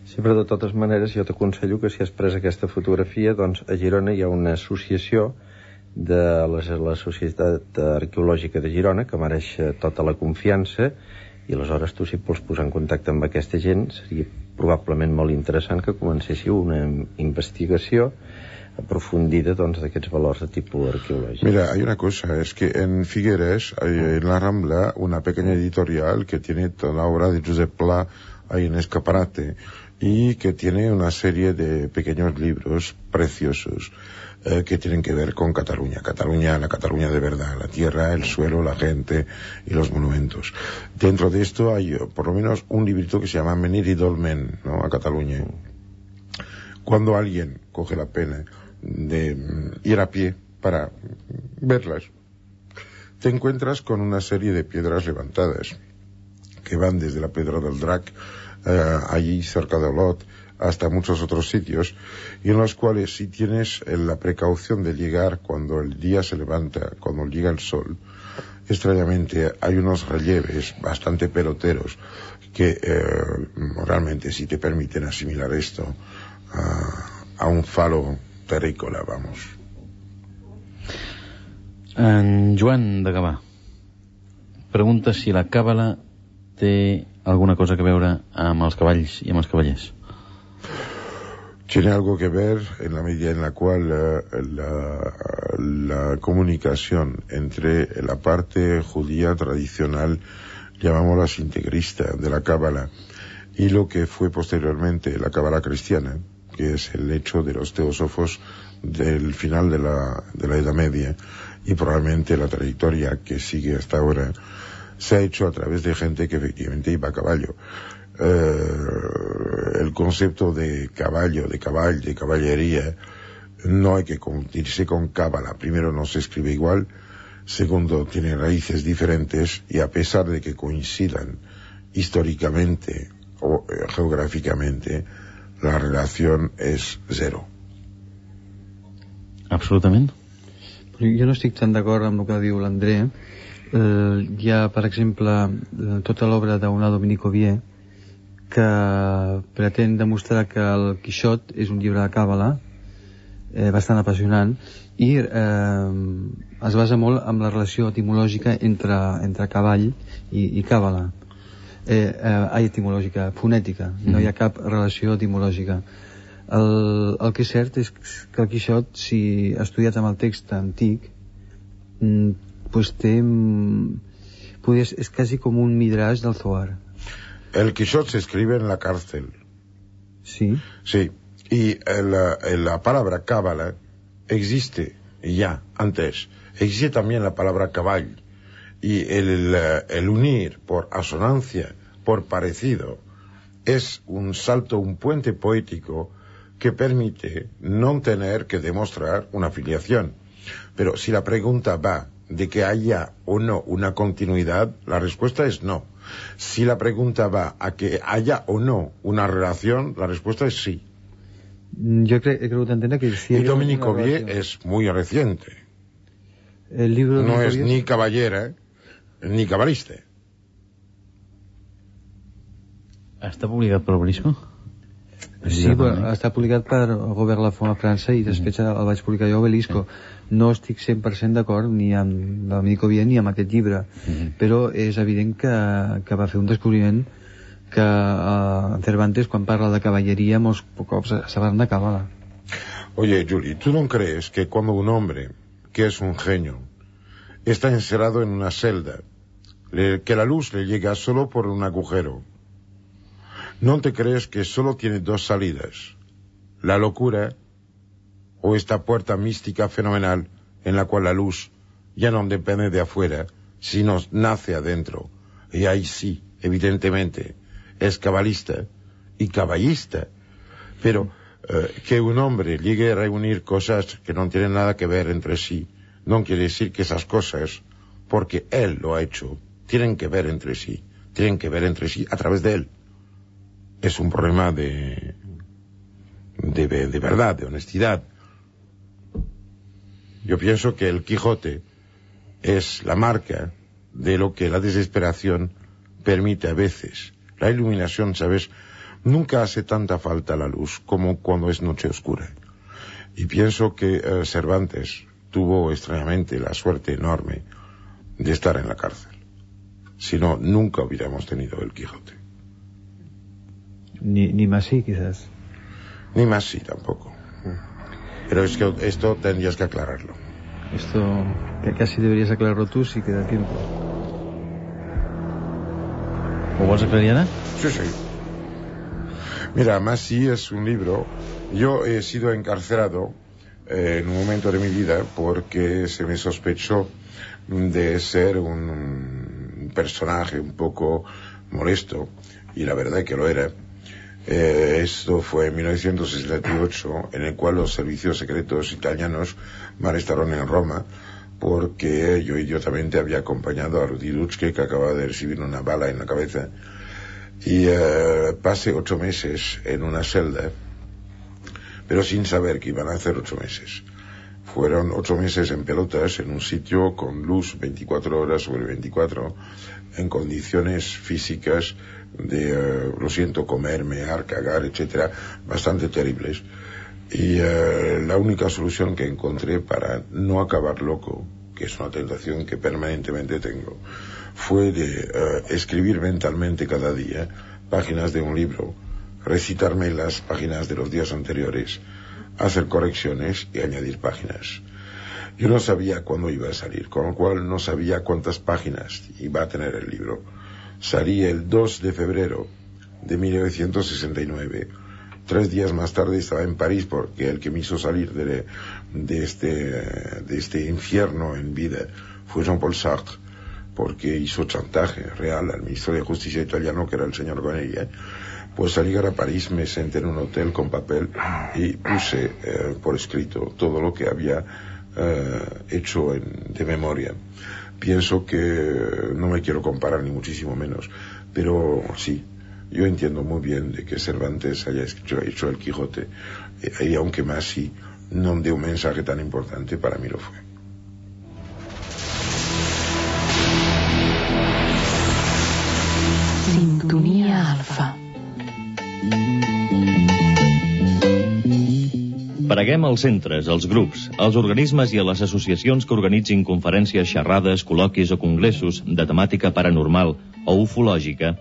Sí, però de totes maneres jo t'aconsello que si has pres aquesta fotografia, doncs a Girona hi ha una associació de la, la Societat Arqueològica de Girona que mereix eh, tota la confiança i aleshores tu si vols posar en contacte amb aquesta gent seria probablement molt interessant que comencéssiu una investigació aprofundida doncs, d'aquests valors de tipus arqueològic.
Mira, hay una cosa, es que en Figueres, en la Rambla, una pequeña editorial que tiene toda la obra de Josep Pla ahí en escaparate y que tiene una serie de pequeños libros preciosos eh, que tienen que ver con Cataluña. Cataluña, la Cataluña de verdad, la tierra, el suelo, la gente y los monumentos. Dentro de esto hay eh, por lo menos un librito que se llama Menir y Dolmen, ¿no? A Cataluña. Cuando alguien coge la pena de ir a pie para verlas, te encuentras con una serie de piedras levantadas que van desde la Piedra del Drac, eh, allí cerca de Olot, hasta muchos otros sitios, y en los cuales si tienes la precaución de llegar cuando el día se levanta, cuando llega el sol, extrañamente hay unos relieves bastante peloteros que eh, realmente si te permiten asimilar esto uh, a un falo terrícola, vamos.
En Joan de Gavà pregunta si la càbala té alguna cosa que veure amb els cavalls i amb els cavallers.
Tiene algo que ver en la medida en la cual eh, la, comunicación entre la parte judía tradicional, llamámosla integrista, de la Cábala, y lo que fue posteriormente la Cábala cristiana, que es el hecho de los teósofos del final de la, de la Edad Media, y probablemente la trayectoria que sigue hasta ahora, se ha hecho a través de gente que efectivamente iba a caballo. Eh, el concepto de caballo, de caballo, de caballería, no hay que confundirse con cábala. Primero, no se escribe igual. Segundo, tiene raíces diferentes y a pesar de que coincidan históricamente o eh, geográficamente, la relación és zero.
Absolutament.
Jo no estic tan d'acord amb el que diu l'André. Eh, hi ha, per exemple, eh, tota l'obra d'una Dominico Vie, que pretén demostrar que el Quixot és un llibre de càbala eh, bastant apassionant i eh, es basa molt en la relació etimològica entre, entre cavall i, i càbala eh, eh, etimològica, fonètica mm. no hi ha mm. cap relació etimològica el, el que és cert és que el Quixot si estudiat amb el text antic mm, pues té mm, pues és quasi com un midrash del Zohar
El Quijote se escribe en la cárcel.
Sí.
Sí. Y la, la palabra cábala existe ya, antes. Existe también la palabra cabal. Y el, el unir por asonancia, por parecido, es un salto, un puente poético que permite no tener que demostrar una filiación. Pero si la pregunta va de que haya o no una continuidad, la respuesta es no. Si la pregunta va a que haya o no una relación, la respuesta es sí.
Yo creo, creo que que
sí. Y Dominico Vie es muy reciente.
El libro
no es ni caballera ni cabalista.
¿Està publicat per Obrisco?
Sí, però està publicat per el govern de la Font a França i després mm. el vaig publicar jo a Obelisco. Sí no estic 100% d'acord ni amb la Vien ni amb aquest llibre mm -hmm. però és evident que, que va fer un descobriment que uh, Cervantes quan parla de caballeria molts cops se van de cabala
Oye, Juli, ¿tú no crees que cuando un hombre, que es un genio, está encerrado en una celda, le, que la luz le llega solo por un agujero, ¿no te crees que solo tiene dos salidas? La locura o esta puerta mística fenomenal en la cual la luz ya no depende de afuera, sino nace adentro. Y ahí sí, evidentemente, es cabalista y caballista. Pero eh, que un hombre llegue a reunir cosas que no tienen nada que ver entre sí, no quiere decir que esas cosas, porque él lo ha hecho, tienen que ver entre sí, tienen que ver entre sí a través de él. Es un problema de, de, de verdad, de honestidad, yo pienso que el Quijote es la marca de lo que la desesperación permite a veces. La iluminación, ¿sabes? Nunca hace tanta falta la luz como cuando es noche oscura. Y pienso que eh, Cervantes tuvo extrañamente la suerte enorme de estar en la cárcel. Si no, nunca hubiéramos tenido el Quijote.
Ni, ni Masí, quizás.
Ni Masí tampoco. Pero es que esto tendrías que aclararlo.
Esto que casi deberías aclararlo tú si queda tiempo.
¿O vas a aclarar
Sí, sí. Mira, más si es un libro. Yo he sido encarcelado eh, en un momento de mi vida porque se me sospechó de ser un personaje un poco molesto y la verdad que lo era eh, esto fue en 1968, en el cual los servicios secretos italianos me arrestaron en Roma porque yo idiotamente había acompañado a Rudy Dutschke que acababa de recibir una bala en la cabeza y eh, pasé ocho meses en una celda pero sin saber que iban a hacer ocho meses. Fueron ocho meses en pelotas en un sitio con luz 24 horas sobre 24 en condiciones físicas de, uh, lo siento, comer, mear, cagar, etcétera, bastante terribles. Y uh, la única solución que encontré para no acabar loco, que es una tentación que permanentemente tengo, fue de uh, escribir mentalmente cada día páginas de un libro recitarme las páginas de los días anteriores, hacer correcciones y añadir páginas. Yo no sabía cuándo iba a salir, con lo cual no sabía cuántas páginas iba a tener el libro. Salí el 2 de febrero de 1969. Tres días más tarde estaba en París porque el que me hizo salir de, de este, de este infierno en vida fue Jean-Paul Sartre porque hizo chantaje real al ministro de Justicia italiano, que era el señor Gonella. Pues al llegar a París me senté en un hotel con papel y puse eh, por escrito todo lo que había eh, hecho en, de memoria. Pienso que no me quiero comparar ni muchísimo menos, pero sí, yo entiendo muy bien de que Cervantes haya hecho, el Quijote, eh, y aunque más sí, no de un mensaje tan importante, para mí lo fue.
Sintonia alfa.
Preguem als centres, als grups, als organismes i a les associacions que organitzin conferències, xerrades, col·loquis o congressos de temàtica paranormal o ufològica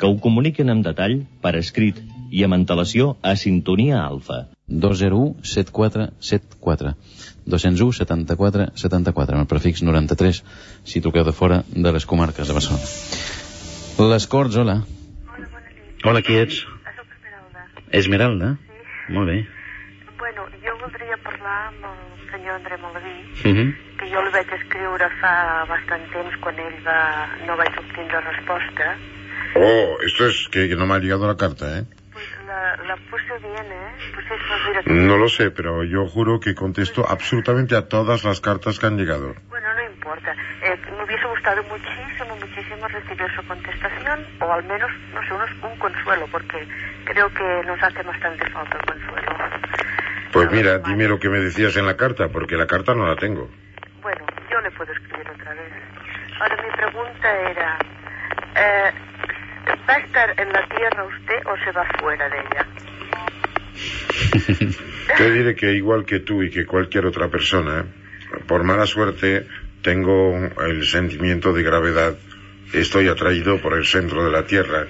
que ho comuniquen amb detall per escrit i amb antelació a Sintonia Alfa.
201 7474 201 74 74 amb el prefix 93 si truqueu de fora de les comarques de Barcelona les Corts, hola
Hola, qui ets? Esmeralda? Sí. Molt bé.
Voldria parlar amb el senyor André Malaví,
Uh -huh.
que jo li vaig escriure fa bastant temps quan ell va... no vaig obtindre resposta.
Oh, esto es que, que no me ha llegado la carta, ¿eh?
La, la puse bien, ¿eh? Puse eso,
No lo sé, pero yo juro que contesto absolutamente a todas las cartas que han llegado.
Bueno, no importa. Eh, me hubiese gustado muchísimo, muchísimo recibir su contestación, o al menos, no sé, unos- un consuelo, porque creo que nos hace bastante falta el consuelo.
Pues mira, dime lo que me decías en la carta, porque la carta no la tengo.
Bueno, yo le puedo escribir otra vez. Ahora, mi pregunta era, eh, ¿va a estar en la Tierra usted o se va fuera de ella?
Te diré que igual que tú y que cualquier otra persona, por mala suerte, tengo el sentimiento de gravedad. Estoy atraído por el centro de la Tierra.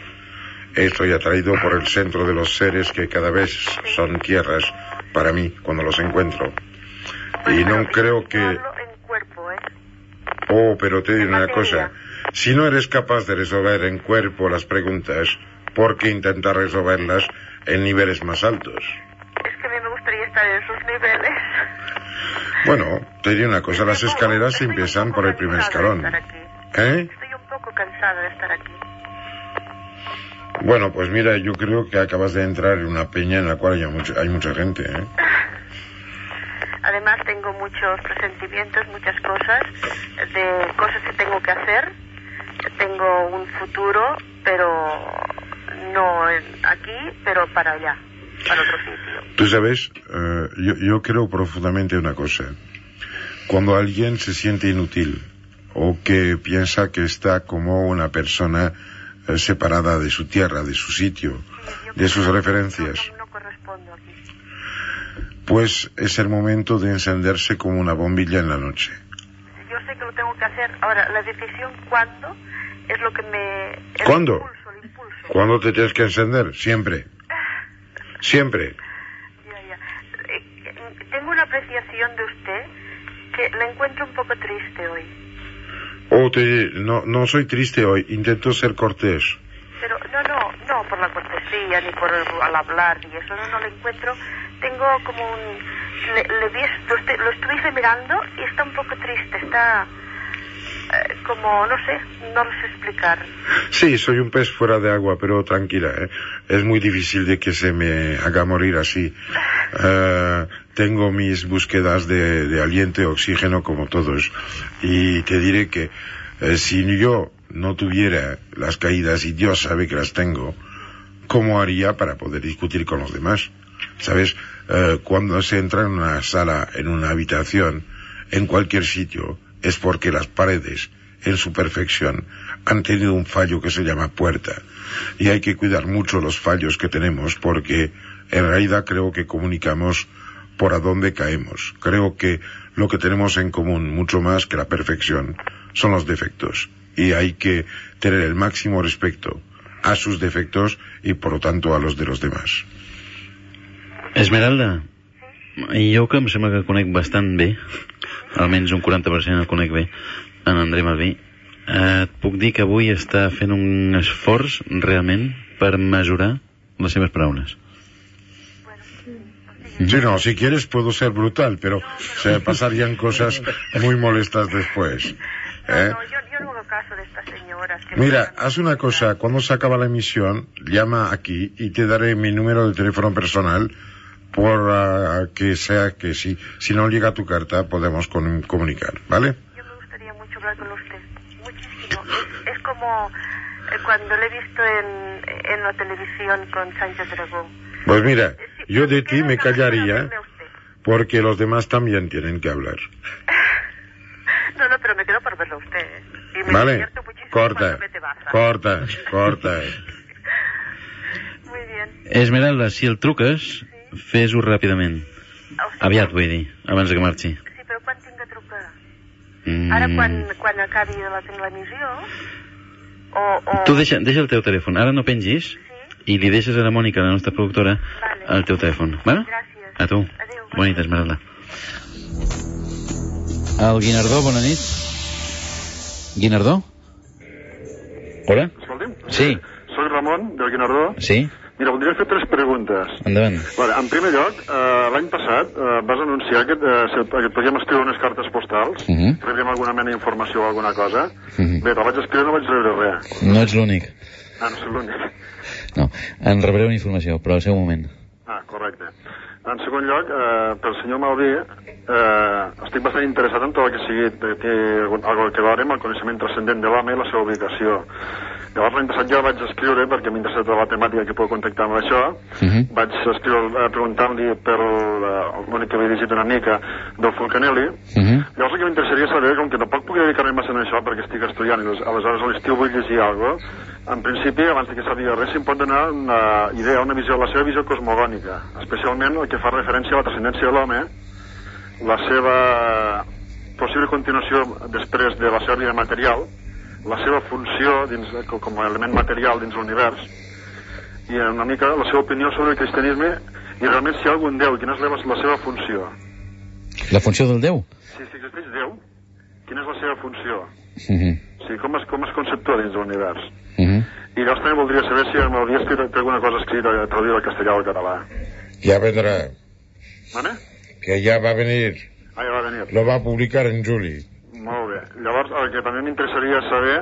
Estoy atraído por el centro de los seres que cada vez son tierras para mí cuando los encuentro. Y no creo que...
En cuerpo, ¿eh?
Oh, pero te digo una cosa. Si no eres capaz de resolver en cuerpo las preguntas, ¿por qué intentar resolverlas en niveles más altos?
Es que a mí me gustaría estar en esos niveles.
Bueno, te diré una cosa. Las escaleras empiezan por el primer escalón. ¿Eh?
Estoy un poco cansada de estar aquí.
Bueno, pues mira, yo creo que acabas de entrar en una peña en la cual hay, mucha- hay mucha gente, ¿eh?
Además tengo muchos presentimientos, muchas cosas, de cosas que tengo que hacer. Tengo un futuro, pero no aquí, pero para allá, para otro sitio.
Tú sabes, eh, yo, yo creo profundamente una cosa. Cuando alguien se siente inútil o que piensa que está como una persona eh, separada de su tierra, de su sitio, de sus referencias, pues es el momento de encenderse como una bombilla en la noche.
Yo sé que lo tengo que hacer. Ahora, la decisión cuándo es lo que me... el
¿Cuándo?
impulso, el impulso.
¿Cuándo te tienes que encender? Siempre. Siempre.
Ya, ya. Eh, Tengo una apreciación de usted que la encuentro un poco triste hoy.
Oh, te, no, no soy triste hoy, intento ser cortés.
Pero no, no, no por la cortesía ni por el, al hablar y eso, no, no lo encuentro. Tengo como un... Le, vi, lo, lo estuve mirando y está un poco triste, está eh, como, no sé, no lo sé explicar.
Sí, soy un pez fuera de agua, pero tranquila, ¿eh? es muy difícil de que se me haga morir así. Eh, tengo mis búsquedas de, de aliento y oxígeno como todos. Y te diré que eh, si yo no tuviera las caídas, y Dios sabe que las tengo, ¿cómo haría para poder discutir con los demás? ¿Sabes? Eh, cuando se entra en una sala, en una habitación, en cualquier sitio, es porque las paredes, en su perfección, han tenido un fallo que se llama puerta. Y hay que cuidar mucho los fallos que tenemos porque en realidad creo que comunicamos por a dónde caemos. Creo que lo que tenemos en común, mucho más que la perfección, son los defectos. Y hay que tener el máximo respeto a sus defectos y por lo tanto a los de los demás.
Esmeralda, jo que em sembla que conec bastant bé, almenys un 40% el conec bé, en André Malví, eh, et puc dir que avui està fent un esforç realment per mesurar les seves paraules.
Sí, no, si quieres puedo ser brutal, pero se pasarían cosas muy molestas después. ¿eh?
Yo no hago caso de estas señoras. Que
Mira, haz una cosa, cuando se acaba la emisión, llama aquí y te daré mi número de teléfono personal por ah, que sea que si, si no llega tu carta podemos con- comunicar, ¿vale?
Yo me gustaría mucho hablar con usted. Muchísimo. Es, es como eh, cuando le he visto en, en la televisión con Sánchez Dragón.
Pues mira, yo de ti me callaría porque los demás también tienen que hablar,
No, no, pero me quedo por verlo a usted. ¿eh? Y me
¿vale? Corta,
baza.
corta, corta.
Bien.
Esmeralda, si el truques, fes-ho ràpidament. Aviat, vull dir, abans que marxi.
Sí, però quan tinc de trucar?
Mm.
Ara quan, quan acabi la, l'emissió? O, o...
Tu deixa, deixa el teu telèfon. Ara no pengis i li deixes a la Mònica, la nostra productora, el teu telèfon. Vale?
Gràcies.
A tu. Bona nit, Esmeralda.
El Guinardó, bona nit. Guinardó?
Hola?
Escolti'm.
Sí.
Soc Ramon, del Guinardó.
Sí?
Mira, voldria fer tres preguntes.
Endavant.
Vale, en primer lloc, eh, l'any passat eh, vas anunciar que, eh, que podíem escriure unes cartes postals,
Uh -huh.
rebríem alguna mena d'informació o alguna cosa.
Uh -huh.
Bé, la vaig escriure i no vaig rebre res.
No ets l'únic.
Ah, no soc l'únic.
No, en rebreu una informació, però al seu moment.
Ah, correcte. En segon lloc, eh, pel senyor Malví, eh, estic bastant interessat en tot el que sigui que té algun- algo que veure amb el coneixement transcendent de l'home i la seva ubicació. Llavors l'any passat ja vaig escriure, perquè m'ha interessat la temàtica que puc contactar amb això, vaig escriure eh, preguntant-li per l'únic que havia llegit una mica del Fulcanelli, Llavors el que m'interessaria saber, com que tampoc puc dedicar-me massa a això perquè estic estudiant i aleshores a l'estiu vull llegir alguna cosa, en principi, abans que sàpiga res, si em pot donar una idea, una visió, la seva visió cosmogònica, especialment el que fa referència a la transcendència de l'home, la seva possible continuació després de la seva vida material, la seva funció dins, com a element material dins l'univers, i una mica la seva opinió sobre el cristianisme i realment si hi ha algun Déu, quina és la, la seva funció.
La funció del Déu?
Si, si existeix Déu, quina és la seva funció?
Uh -huh.
O sigui, com es, com es conceptua dins de l'univers?
Uh -huh.
I llavors també voldria saber si m'hauria escrit alguna cosa escrita traduïda al castellà o al català.
Ya vendrá,
Vale?
que ya va venir,
Ah, ja va venir.
lo va publicar en Juli.
Molt bé. Llavors, el que també m'interessaria saber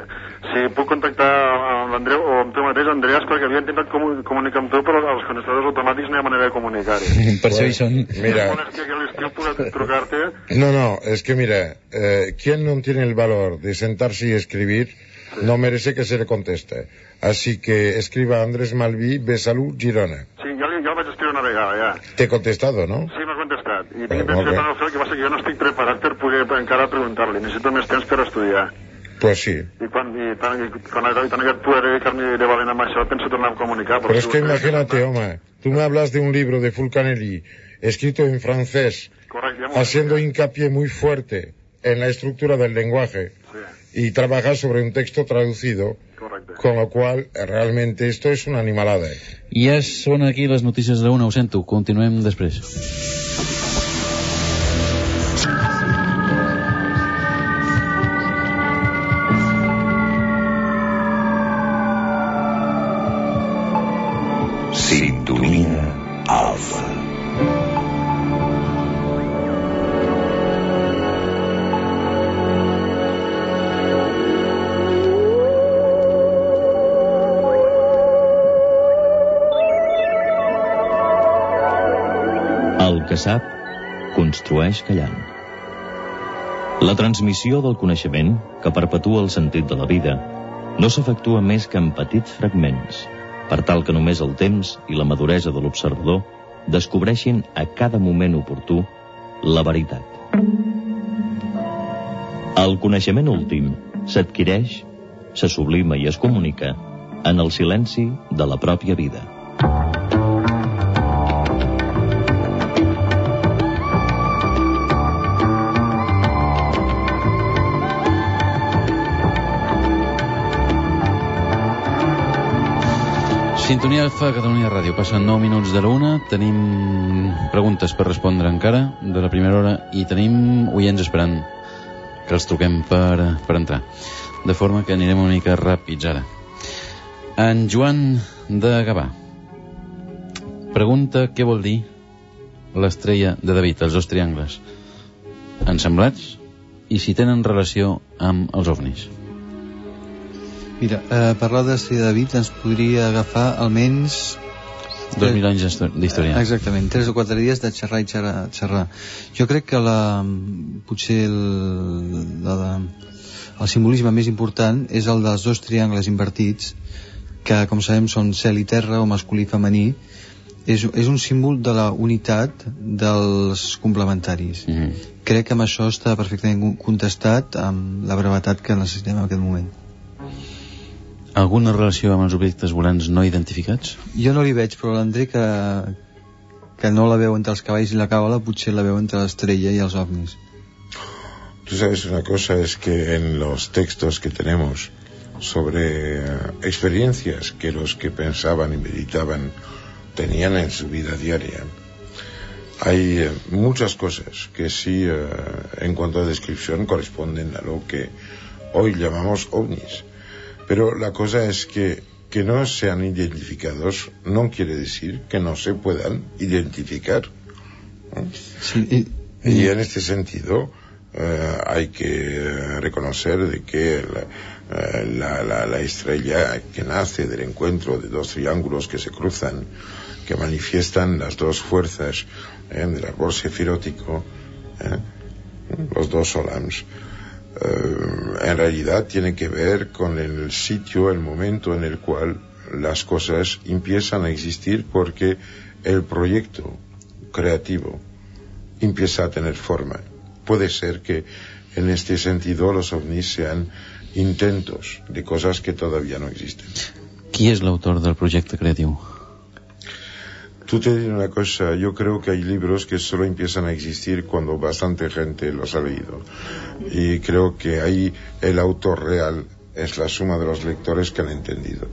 si puc contactar amb l'Andreu o amb tu mateix, Andreas, perquè havia intentat comu comunicar amb tu, però als connectadors automàtics no hi ha manera de comunicar-hi.
Per això hi són...
Mira. No, no, es que mira, eh, quien no tiene el valor de sentarse y escribir no merece que se le conteste. Así que escriba Andrés Malví, Besalú, Girona.
Sí, ja, li, ja el vaig escriure una vegada, ja.
Te he contestado, ¿no?
Sí, m'ha contestat. I
Bueno,
tinc intenció de fer el que passa que jo no estic preparat per poder encara preguntar-li. Necessito més temps per estudiar.
Pues sí.
I quan, i tant, i quan, i tant que poder dedicar-me de valent amb això, penso tornar a comunicar.
Pero es que imagínate, Oma, tú me hablas de un libro de Fulcanelli escrito en francés,
m'ho-
haciendo hincapié muy fuerte en la estructura del lenguaje y trabajas sobre un texto traducido, con lo cual eh, realmente esto es una animalada.
I ja són aquí les notícies de una, ho sento. Continuem després.
Que sap, construeix callant. La transmissió del coneixement, que perpetua el sentit de la vida, no s'efectua més que en petits fragments, per tal que només el temps i la maduresa de l'observador descobreixin a cada moment oportú la veritat. El coneixement últim s'adquireix, se sublima i es comunica en el silenci de la pròpia vida.
Sintonia Alfa, Catalunya Ràdio. Passen 9 minuts de l'una. Tenim preguntes per respondre encara de la primera hora i tenim oients esperant que els truquem per, per entrar. De forma que anirem una mica ràpids ara. En Joan de Gavà pregunta què vol dir l'estrella de David, els dos triangles ensemblats i si tenen relació amb els ovnis.
Mira, eh, parlar de David ens podria agafar almenys...
2.000 anys d'història.
Exactament, 3 o 4 dies de xerrar i xerrar. xerrar. Jo crec que la, potser el, la, la, el simbolisme més important és el dels dos triangles invertits, que com sabem són cel i terra o masculí i femení, és, és un símbol de la unitat dels complementaris.
Mm.
Crec que amb això està perfectament contestat amb la brevetat que necessitem en aquest moment.
Alguna relació amb els objectes volants no identificats?
Jo no li veig, però l'André que, que no la veu entre els cavalls i la càbala, potser la veu entre l'estrella y els ovnis.
Tú sabes una cosa, es que en los textos que tenemos sobre eh, experiencias que los que pensaban y meditaban tenían en su vida diaria, hay eh, muchas cosas que sí, eh, en cuanto a descripción, corresponden a lo que hoy llamamos ovnis. Pero la cosa es que que no sean identificados no quiere decir que no se puedan identificar. y, en este sentido eh, hay que eh, reconocer de que la, eh, la, la- la estrella que nace del encuentro de dos triángulos que se cruzan, que manifiestan las dos fuerzas eh, del árbol sefirótico, eh, los dos solams, en realidad tiene que ver con el sitio, el momento en el cual las cosas empiezan a existir porque el proyecto creativo empieza a tener forma. Puede ser que en este sentido los ovnis sean intentos de cosas que todavía no existen.
Qui és l'autor del projecte creatiu?
Tú te diré una cosa, yo creo que hay libros que solo empiezan a existir cuando bastante gente los ha leído. Y creo que ahí el autor real es la suma de los lectores que han entendido.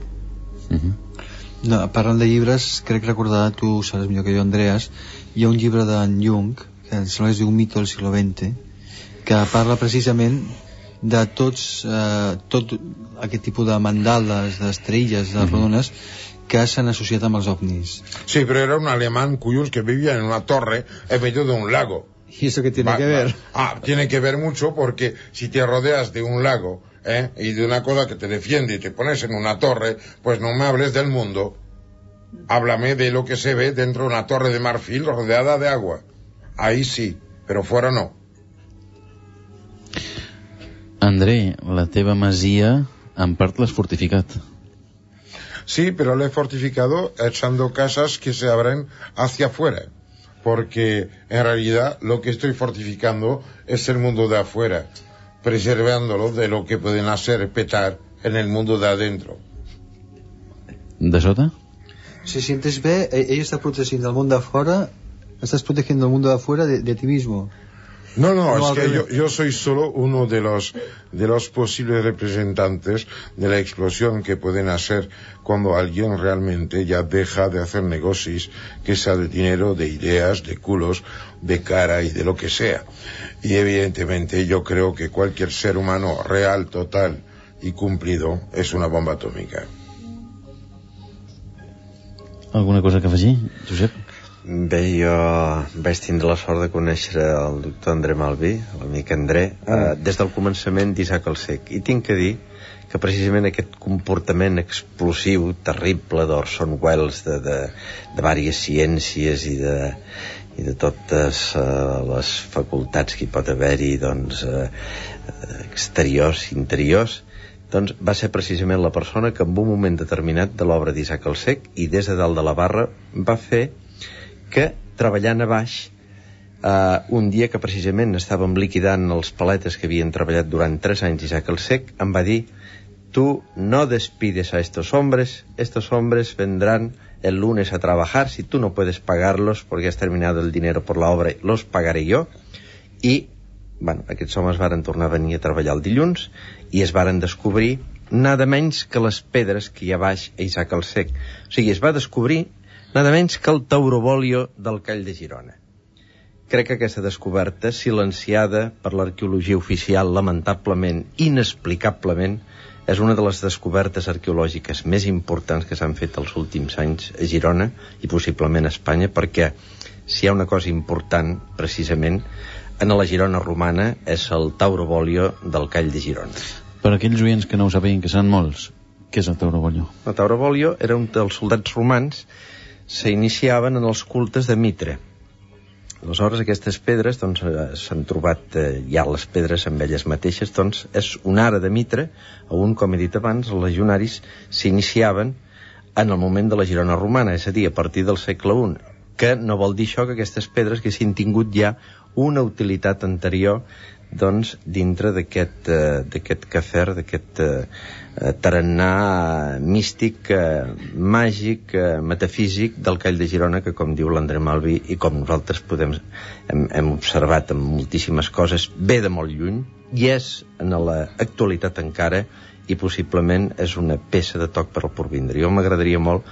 No, parlant de llibres, crec recordar, tu ho saps millor que jo, Andreas, hi ha un llibre d'en Jung, que em sembla que es diu mito del segle XX, que parla precisament de tots, eh, tot aquest tipus de mandales, d'estrelles, de rodones, que s'han associat amb els ovnis.
Sí, pero era un alemán cuyos que vivía en una torre en medio de un lago.
¿Y eso qué tiene que ver?
Ah, tiene que ver mucho porque si te rodeas de un lago ¿eh? y de una cosa que te defiende y te pones en una torre, pues no me hables del mundo. Háblame de lo que se ve dentro de una torre de marfil rodeada de agua. Ahí sí, pero fuera no.
André, la teva masia en part l'has fortificat.
Sí, pero lo he fortificado echando casas que se abren hacia afuera. Porque en realidad lo que estoy fortificando es el mundo de afuera, preservándolo de lo que pueden hacer petar en el mundo de adentro.
De sota?
Si sientes bé, eh, ell està protegint el món de fora, estàs protegint el món de de, de ti mismo.
No, no,
No,
es que yo, yo soy solo uno de los, de los posibles representantes de la explosión que pueden hacer cuando alguien realmente ya deja de hacer negocios, que sea de dinero, de ideas, de culos, de cara y de lo que sea. Y evidentemente yo creo que cualquier ser humano real, total y cumplido es una bomba atómica.
Alguna cosa que afegir, Josep?
Bé, jo vaig tindre la sort de conèixer el doctor André Malví, l'amic André, eh, des del començament d'Isaac el Sec. I tinc que dir que precisament aquest comportament explosiu, terrible d'Orson Welles, de, de, de vàries ciències i de, i de totes eh, les facultats que hi pot haver-hi, doncs, eh, eh, exteriors, interiors, doncs va ser precisament la persona que en un moment determinat de l'obra d'Isaac el Sec i des de dalt de la barra va fer que treballant a baix eh, un dia que precisament estàvem liquidant els paletes que havien treballat durant tres anys Isaac el Sec em va dir tú no despides a estos hombres estos hombres vendrán el lunes a trabajar si tú no puedes pagarlos porque has terminado el dinero por la obra los pagaré yo i bueno, aquests homes varen tornar a venir a treballar el dilluns i es varen descobrir nada menys que les pedres que hi ha baix a Isaac el Sec. O sigui, es va descobrir nada menys que el taurobolio del Call de Girona. Crec que aquesta descoberta, silenciada per l'arqueologia oficial, lamentablement, inexplicablement, és una de les descobertes arqueològiques més importants que s'han fet els últims anys a Girona i possiblement a Espanya, perquè si hi ha una cosa important, precisament, en la Girona romana és el taurobolio del Call de Girona.
Per aquells oients que no ho sabien, que seran molts, què és el taurobolio?
El taurobolio era un dels soldats romans s'iniciaven en els cultes de Mitre, Aleshores, aquestes pedres, doncs, eh, s'han trobat eh, ja les pedres amb elles mateixes, doncs, és un ara de mitre, on, com he dit abans, els legionaris s'iniciaven en el moment de la Girona romana, és a dir, a partir del segle I, que no vol dir això que aquestes pedres que s'hin tingut ja una utilitat anterior doncs, dintre d'aquest eh, cafè, d'aquest eh, tarannà místic, eh, màgic, eh, metafísic del Call de Girona, que com diu l'André Malvi i com nosaltres podem, hem, hem observat en moltíssimes coses, ve de molt lluny i és en l'actualitat encara i possiblement és una peça de toc per al porvindre. Jo m'agradaria molt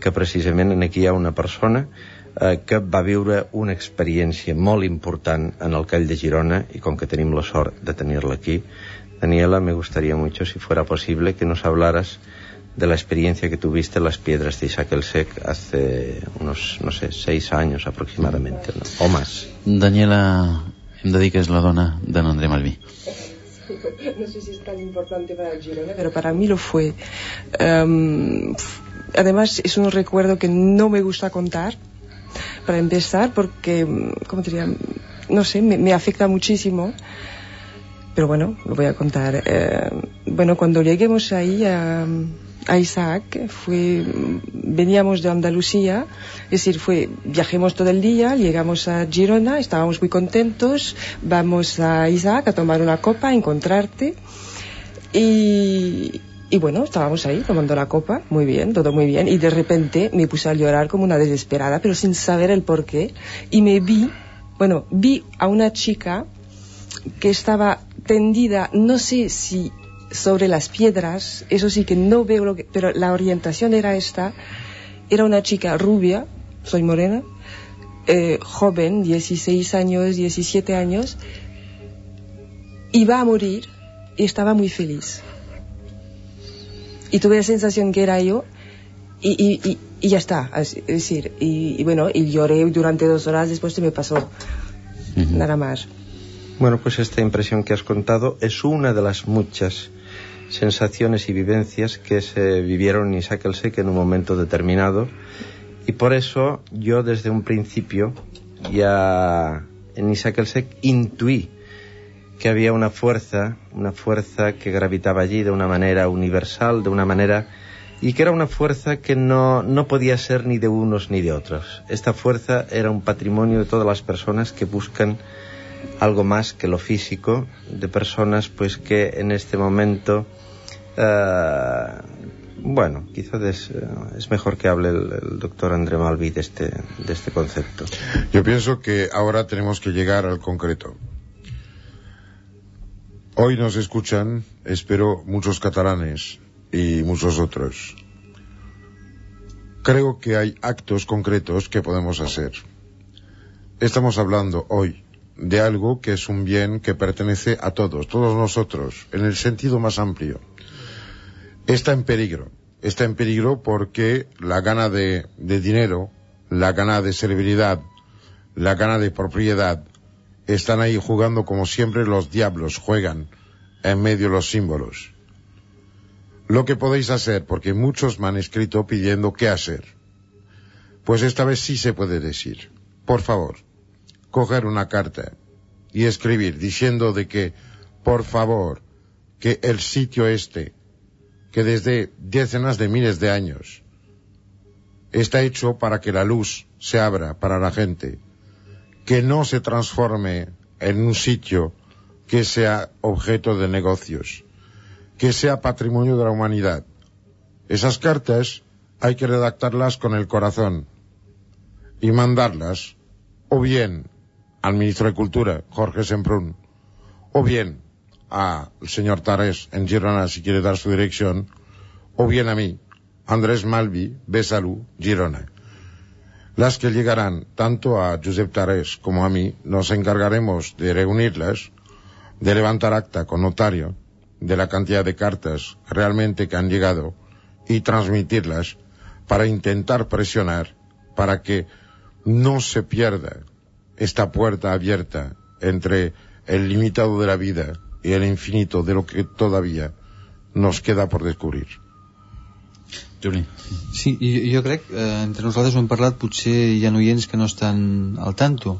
que precisament aquí hi ha una persona eh, que va viure una experiència molt important en el Call de Girona i com que tenim la sort de tenir-la aquí, Daniela, me gustaría mucho, si fuera posible, que nos hablaras de la experiencia que tuviste en las piedras de Isaac el Sec hace unos, no sé, seis años aproximadamente, ¿no? o más.
Daniela, em de dir que és la dona de André Malví.
No sé si es tan importante para el Girona, pero para mí lo fue. Um, además, es un recuerdo que no me gusta contar, para empezar, porque, ¿cómo te diría? No sé, me, me afecta muchísimo. Pero bueno, lo voy a contar. Eh, bueno, cuando lleguemos ahí a, a Isaac, fue, veníamos de Andalucía, es decir, fue, viajemos todo el día, llegamos a Girona, estábamos muy contentos, vamos a Isaac a tomar una copa, a encontrarte, y, y bueno, estábamos ahí tomando la copa, muy bien, todo muy bien, y de repente me puse a llorar como una desesperada, pero sin saber el por qué, y me vi, bueno, vi a una chica que estaba tendida, no sé si sobre las piedras, eso sí que no veo lo que, pero la orientación era esta, era una chica rubia, soy morena, eh, joven, 16 años, 17 años, iba a morir y estaba muy feliz. Y tuve la sensación que era yo y, y, y, y ya está, es decir, y, bueno, y lloré durante dos horas, después se me pasó, uh -huh. nada más.
Bueno, pues esta impresión que has contado es una de las muchas sensaciones y vivencias que se vivieron en Isaac el en un momento determinado y por eso yo desde un principio ya en Isaac el intuí que había una fuerza, una fuerza que gravitaba allí de una manera universal, de una manera y que era una fuerza que no, no podía ser ni de unos ni de otros. Esta fuerza era un patrimonio de todas las personas que buscan algo más que lo físico, de personas pues que en este momento, uh, bueno, quizás es, es, mejor que hable el, doctor André Malví de este, de este concepto.
Yo pienso que ahora tenemos que llegar al concreto. Hoy nos escuchan, espero, muchos catalanes y muchos otros. Creo que hay actos concretos que podemos hacer. Estamos hablando hoy de algo que es un bien que pertenece a todos, todos nosotros, en el sentido más amplio. Está en peligro. Está en peligro porque la gana de, de dinero, la gana de servilidad, la gana de propiedad, están ahí jugando como siempre los diablos juegan en medio los símbolos. Lo que podéis hacer, porque muchos me han escrito pidiendo qué hacer. Pues esta vez sí se puede decir. Por favor, coger una carta y escribir diciendo de que, por favor, que el sitio este, que desde decenas de miles de años está hecho para que la luz se abra para la gente, que no se transforme en un sitio que sea objeto de negocios, que sea patrimonio de la humanidad. Esas cartas hay que redactarlas con el corazón y mandarlas o bien al ministro de Cultura, Jorge Semprún, o bien al señor Tares en Girona si quiere dar su dirección, o bien a mí, Andrés Malvi, Besalú, Girona. Las que llegarán tanto a Josep Tares como a mí, nos encargaremos de reunirlas, de levantar acta con notario de la cantidad de cartas realmente que han llegado y transmitirlas para intentar presionar para que no se pierda esta puerta abierta entre el limitado de la vida y el infinito de lo que todavía nos queda por descobrir.
Juli.
Sí, jo, jo crec, eh, entre nosaltres ho hem parlat, potser hi ha oients que no estan al tanto,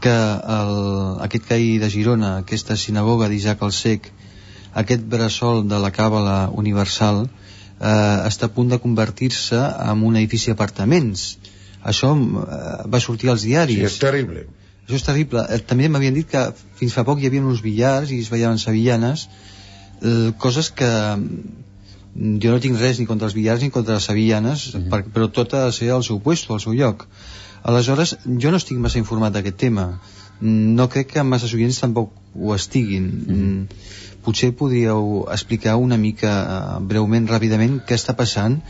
que el, aquest CAI de Girona, aquesta sinagoga d'Isaac el Sec, aquest bressol de la Càbala Universal, eh, està a punt de convertir-se en un edifici d'apartaments. Això eh, va sortir als diaris.
Sí, és terrible.
Això és terrible. Eh, també m'havien dit que fins fa poc hi havia uns billars i es veien sevillanes, eh, coses que mm, jo no tinc res ni contra els billars ni contra les sevillanes, mm -hmm. per, però tot ha de ser al seu puesto, al seu lloc. Aleshores, jo no estic massa informat d'aquest tema. Mm, No crec que massa oients tampoc ho estiguin. Mm -hmm. Potser podríeu explicar una mica eh, breument, ràpidament, què està passant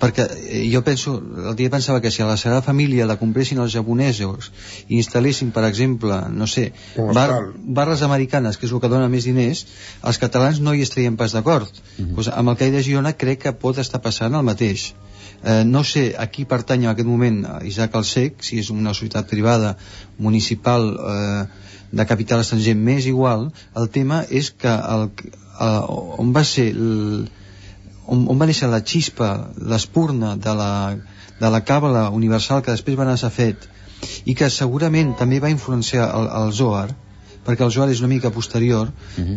perquè eh, jo penso, el dia pensava que si a la Sagrada Família la compressin els japonesos i instal·lessin, per exemple, no sé, bar, barres americanes, que és el que dona més diners, els catalans no hi estaríem pas d'acord. Mm -hmm. pues amb el CAI de Girona crec que pot estar passant el mateix. Eh, no sé a qui pertany en aquest moment Isaac Alsec, si és una societat privada, municipal, eh, de capital estranger, més igual, el tema és que el, eh, on va ser el, on, on va néixer la xispa, l'espurna de la, de la càbala universal que després va anar a ser fet i que segurament també va influenciar el, el Zohar perquè el Zohar és una mica posterior uh -huh.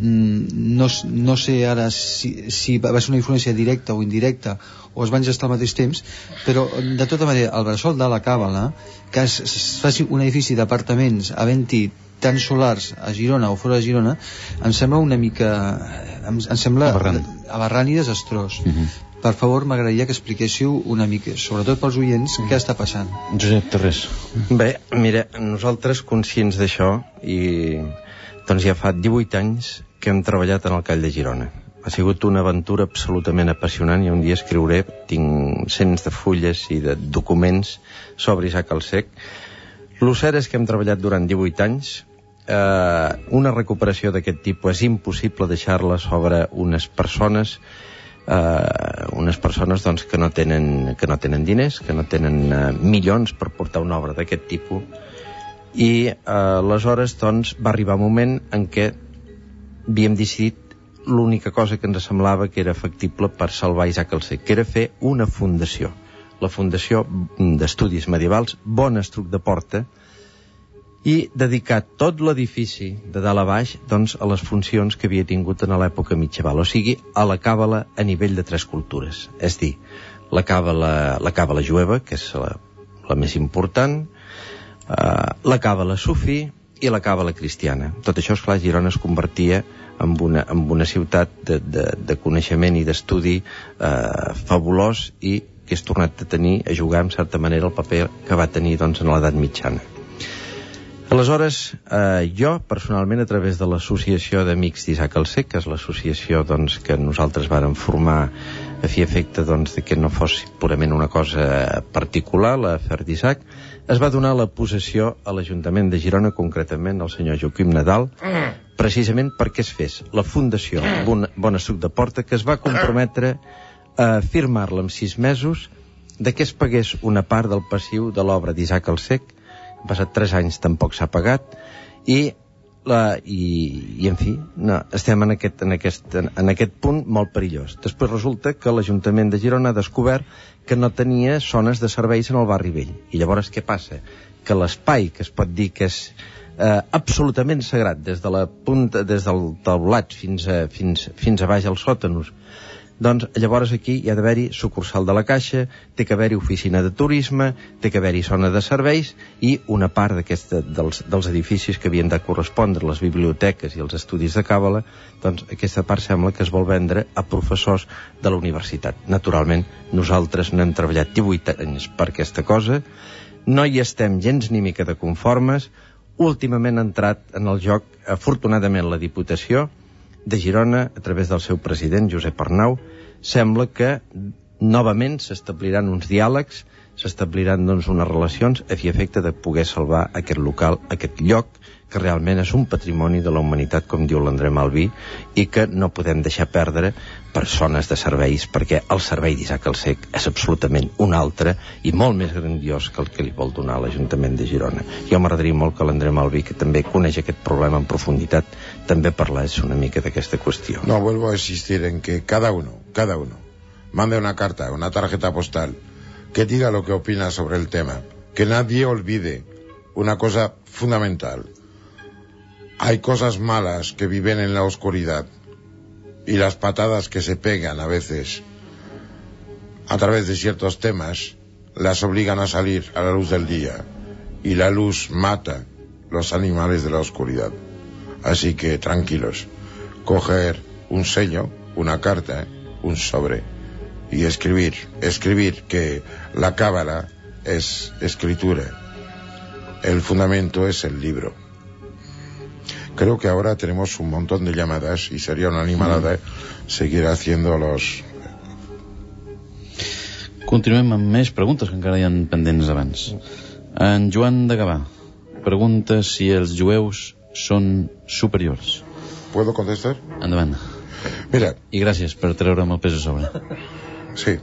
no, no sé ara si, si va ser una influència directa o indirecta o es van gestar al mateix temps però de tota manera el bressol de la Càbala que es, es faci un edifici d'apartaments havent-hi tant solars a Girona o fora de Girona em sembla una mica em, em sembla aberrant, aberrant i desastrós. Uh -huh. per favor m'agradaria que expliquéssiu una mica, sobretot pels oients, què està passant.
Josep Terrés
Bé, mira, nosaltres conscients d'això i doncs ja fa 18 anys que hem treballat en el Call de Girona. Ha sigut una aventura absolutament apassionant i un dia escriuré, tinc cents de fulles i de documents sobre Isaac el Sec el cert és que hem treballat durant 18 anys eh, una recuperació d'aquest tipus és impossible deixar-la sobre unes persones eh, unes persones doncs, que, no tenen, que no tenen diners, que no tenen eh, milions per portar una obra d'aquest tipus. I eh, aleshores doncs, va arribar un moment en què havíem decidit l'única cosa que ens semblava que era factible per salvar Isaac el Sec, que era fer una fundació. La Fundació d'Estudis Medievals Bon Estruc de Porta i dedicar tot l'edifici de dalt a baix doncs, a les funcions que havia tingut en l'època mitjaval, o sigui, a la càbala a nivell de tres cultures. És dir, la càbala, la càbala jueva, que és la, la més important, eh, la càbala sufi i la càbala cristiana. Tot això, esclar, Girona es convertia en una, en una ciutat de, de, de coneixement i d'estudi eh, fabulós i que és tornat a tenir, a jugar en certa manera el paper que va tenir doncs, en l'edat mitjana. Aleshores, eh, jo, personalment, a través de l'Associació d'Amics d'Isaac Alsec, que és l'associació doncs, que nosaltres vàrem formar a fi efecte doncs, de que no fos purament una cosa particular, l'afer d'Isaac, es va donar la possessió a l'Ajuntament de Girona, concretament al senyor Joaquim Nadal, precisament perquè es fes la Fundació Bon, Bona Suc de Porta, que es va comprometre a firmar-la en sis mesos de que es pagués una part del passiu de l'obra d'Isaac Alsec, passat 3 anys tampoc s'ha pagat i la, i, i en fi, no, estem en aquest, en, aquest, en aquest punt molt perillós. Després resulta que l'Ajuntament de Girona ha descobert que no tenia zones de serveis en el barri vell. I llavors què passa? Que l'espai que es pot dir que és eh, absolutament sagrat des de la punta, des del taulat fins a, fins, fins a baix als sòtanos, doncs llavors aquí hi ha d'haver-hi sucursal de la Caixa, té que haver-hi oficina de turisme, té que haver-hi zona de serveis i una part dels, dels edificis que havien de correspondre les biblioteques i els estudis de Càbala, doncs aquesta part sembla que es vol vendre a professors de la universitat. Naturalment, nosaltres no hem treballat 18 anys per aquesta cosa, no hi estem gens ni mica de conformes, últimament ha entrat en el joc, afortunadament, la Diputació, de Girona, a través del seu president, Josep Arnau, sembla que novament s'establiran uns diàlegs, s'establiran doncs, unes relacions a fi efecte de poder salvar aquest local, aquest lloc, que realment és un patrimoni de la humanitat, com diu l'André Malví, i que no podem deixar perdre persones de serveis, perquè el servei d'Isaac el Sec és absolutament un altre i molt més grandiós que el que li vol donar l'Ajuntament de Girona. Jo m'agradaria molt que l'André Malví, que també coneix aquest problema en profunditat, també parlés una mica d'aquesta qüestió.
No, vuelvo a insistir en que cada uno, cada uno, mande una carta, una tarjeta postal, que diga lo que opina sobre el tema. Que nadie olvide una cosa fundamental. Hay cosas malas que viven en la oscuridad y las patadas que se pegan a veces a través de ciertos temas las obligan a salir a la luz del día y la luz mata los animales de la oscuridad. Así que tranquilos, coger un sello, una carta, un sobre y escribir, escribir que la cábala es escritura, el fundamento es el libro. Creo que ahora tenemos un montón de llamadas y sería una animalada seguir haciendo los...
Continuem amb més preguntes que encara hi ha pendents abans. En Joan de Gavà pregunta si els jueus són superiors.
¿Puedo contestar?
Endavant.
Mira.
I gràcies per treure'm el pes a sobre.
Sí.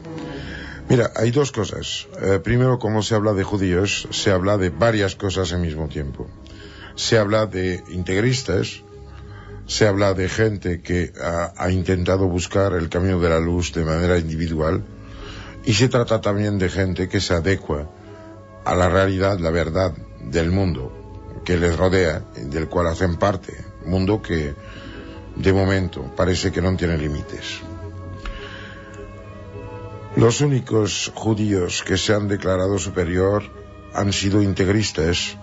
Mira, hay dos cosas. Eh, primero, como se habla de judíos, se habla de varias cosas al mismo tiempo. Se habla de integristas, se habla de gente que ha, ha intentado buscar el camino de la luz de manera individual y se trata también de gente que se adecua a la realidad, la verdad del mundo que les rodea, del cual hacen parte, mundo que de momento parece que no tiene límites. Los únicos judíos que se han declarado superior han sido integristas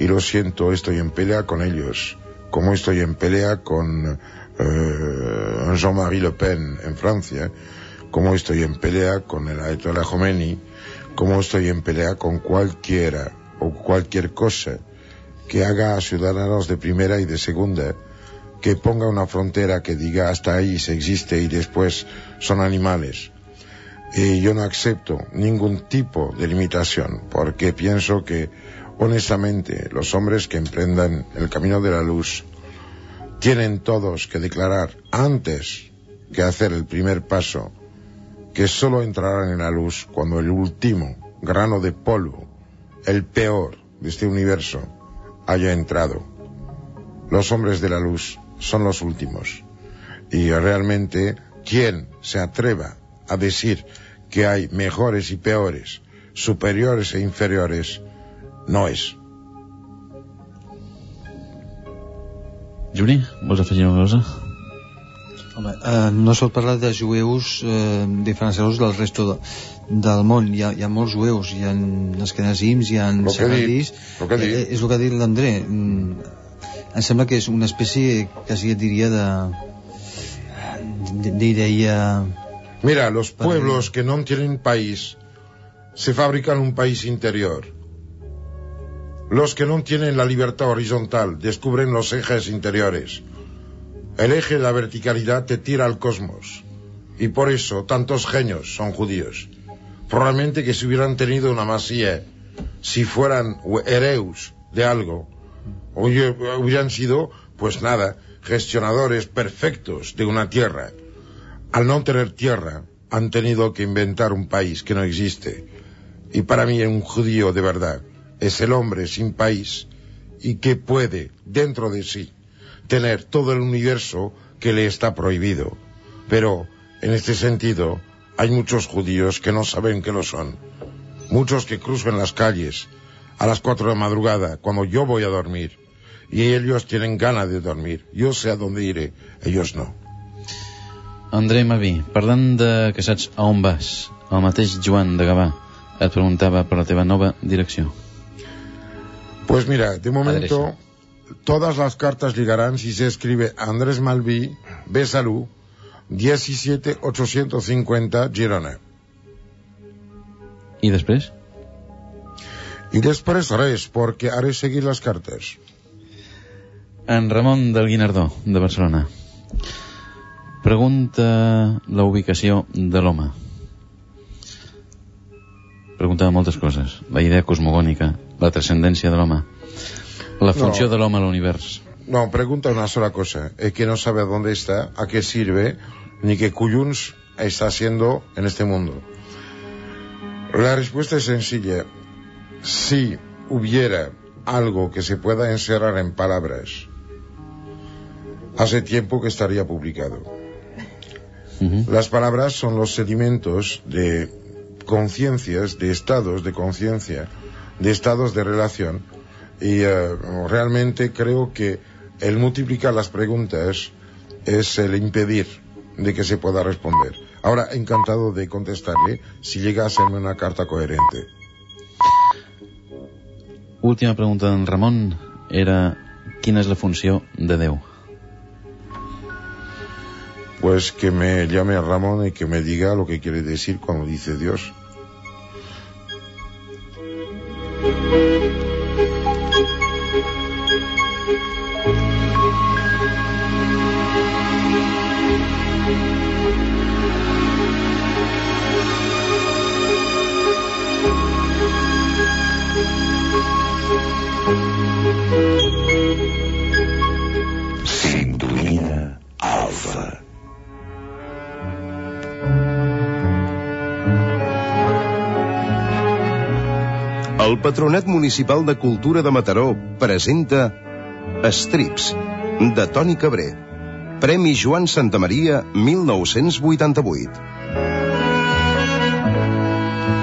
y lo siento, estoy en pelea con ellos, como estoy en pelea con eh, Jean-Marie Le Pen en Francia, como estoy en pelea con el Ayatollah Khomeini, como estoy en pelea con cualquiera o cualquier cosa que haga a ciudadanos de primera y de segunda, que ponga una frontera que diga hasta ahí se existe y después son animales. Y yo no acepto ningún tipo de limitación, porque pienso que, honestamente, los hombres que emprendan el camino de la luz tienen todos que declarar antes que hacer el primer paso que solo entrarán en la luz cuando el último grano de polvo, el peor de este universo, haya entrado. Los hombres de la luz son los últimos. Y realmente, quien se atreva a decir que hay mejores y peores, superiores e inferiores, no és.
Juli, vols afegir una cosa?
Home, eh, no sol parlar de jueus eh, diferenciats del resto de, del món. Hi ha, hi ha molts jueus, hi ha esquenazims, hi ha segadis.
dit.
Eh, és el que ha dit l'André. Mm, Em sembla que és una espècie, quasi et diria, de... de- d'idea...
Mira, los pueblos que no tienen país se fabrican un país interior. Los que no tienen la libertad horizontal descubren los ejes interiores. El eje de la verticalidad te tira al cosmos. Y por eso tantos genios son judíos. Probablemente que si hubieran tenido una masía, si fueran hereus de algo, hubieran sido, pues nada, gestionadores perfectos de una tierra. Al no tener tierra, han tenido que inventar un país que no existe. Y para mí un judío de verdad es el hombre sin país y que puede, dentro de sí, tener todo el universo que le está prohibido. Pero, en este sentido, hay muchos judíos que no saben que lo son. Muchos que cruzan las calles a las cuatro de la madrugada cuando yo voy a dormir. Y ellos tienen ganas de dormir. Yo sé a dónde iré, ellos no.
André Maví, parlant de casats a on vas, el mateix Joan de Gavà et preguntava per la teva nova direcció.
Pues mira, de momento todas las cartas llegarán si se escribe Andrés Malví, Besalú, 17850 Girona.
I després?
I després res, perquè haré seguir les cartes.
En Ramon del Guinardó, de Barcelona. Pregunta la ubicació de l'home. Pregunta moltes coses. La idea cosmogònica, la transcendència de l'home, la funció
No.
de l'home a l'univers.
No, pregunta una sola cosa. Es que no sabe dónde está, a qué sirve, ni qué cuyuns está haciendo en este mundo. La respuesta es sencilla. Si hubiera algo que se pueda encerrar en palabras, hace tiempo que estaría publicado. Las palabras son los sedimentos de conciencias, de estados de conciencia, de estados de relación. Y eh, realmente creo que el multiplicar las preguntas es el impedir de que se pueda responder. Ahora, encantado de contestarle si llega a hacerme una carta coherente.
Última pregunta d'en Ramon era quina és la funció de Déu?
Pues que me llame a Ramón y que me diga lo que quiere decir cuando dice Dios.
Patronat Municipal de Cultura de Mataró presenta Estrips, de Toni Cabré. Premi Joan Santamaria 1988.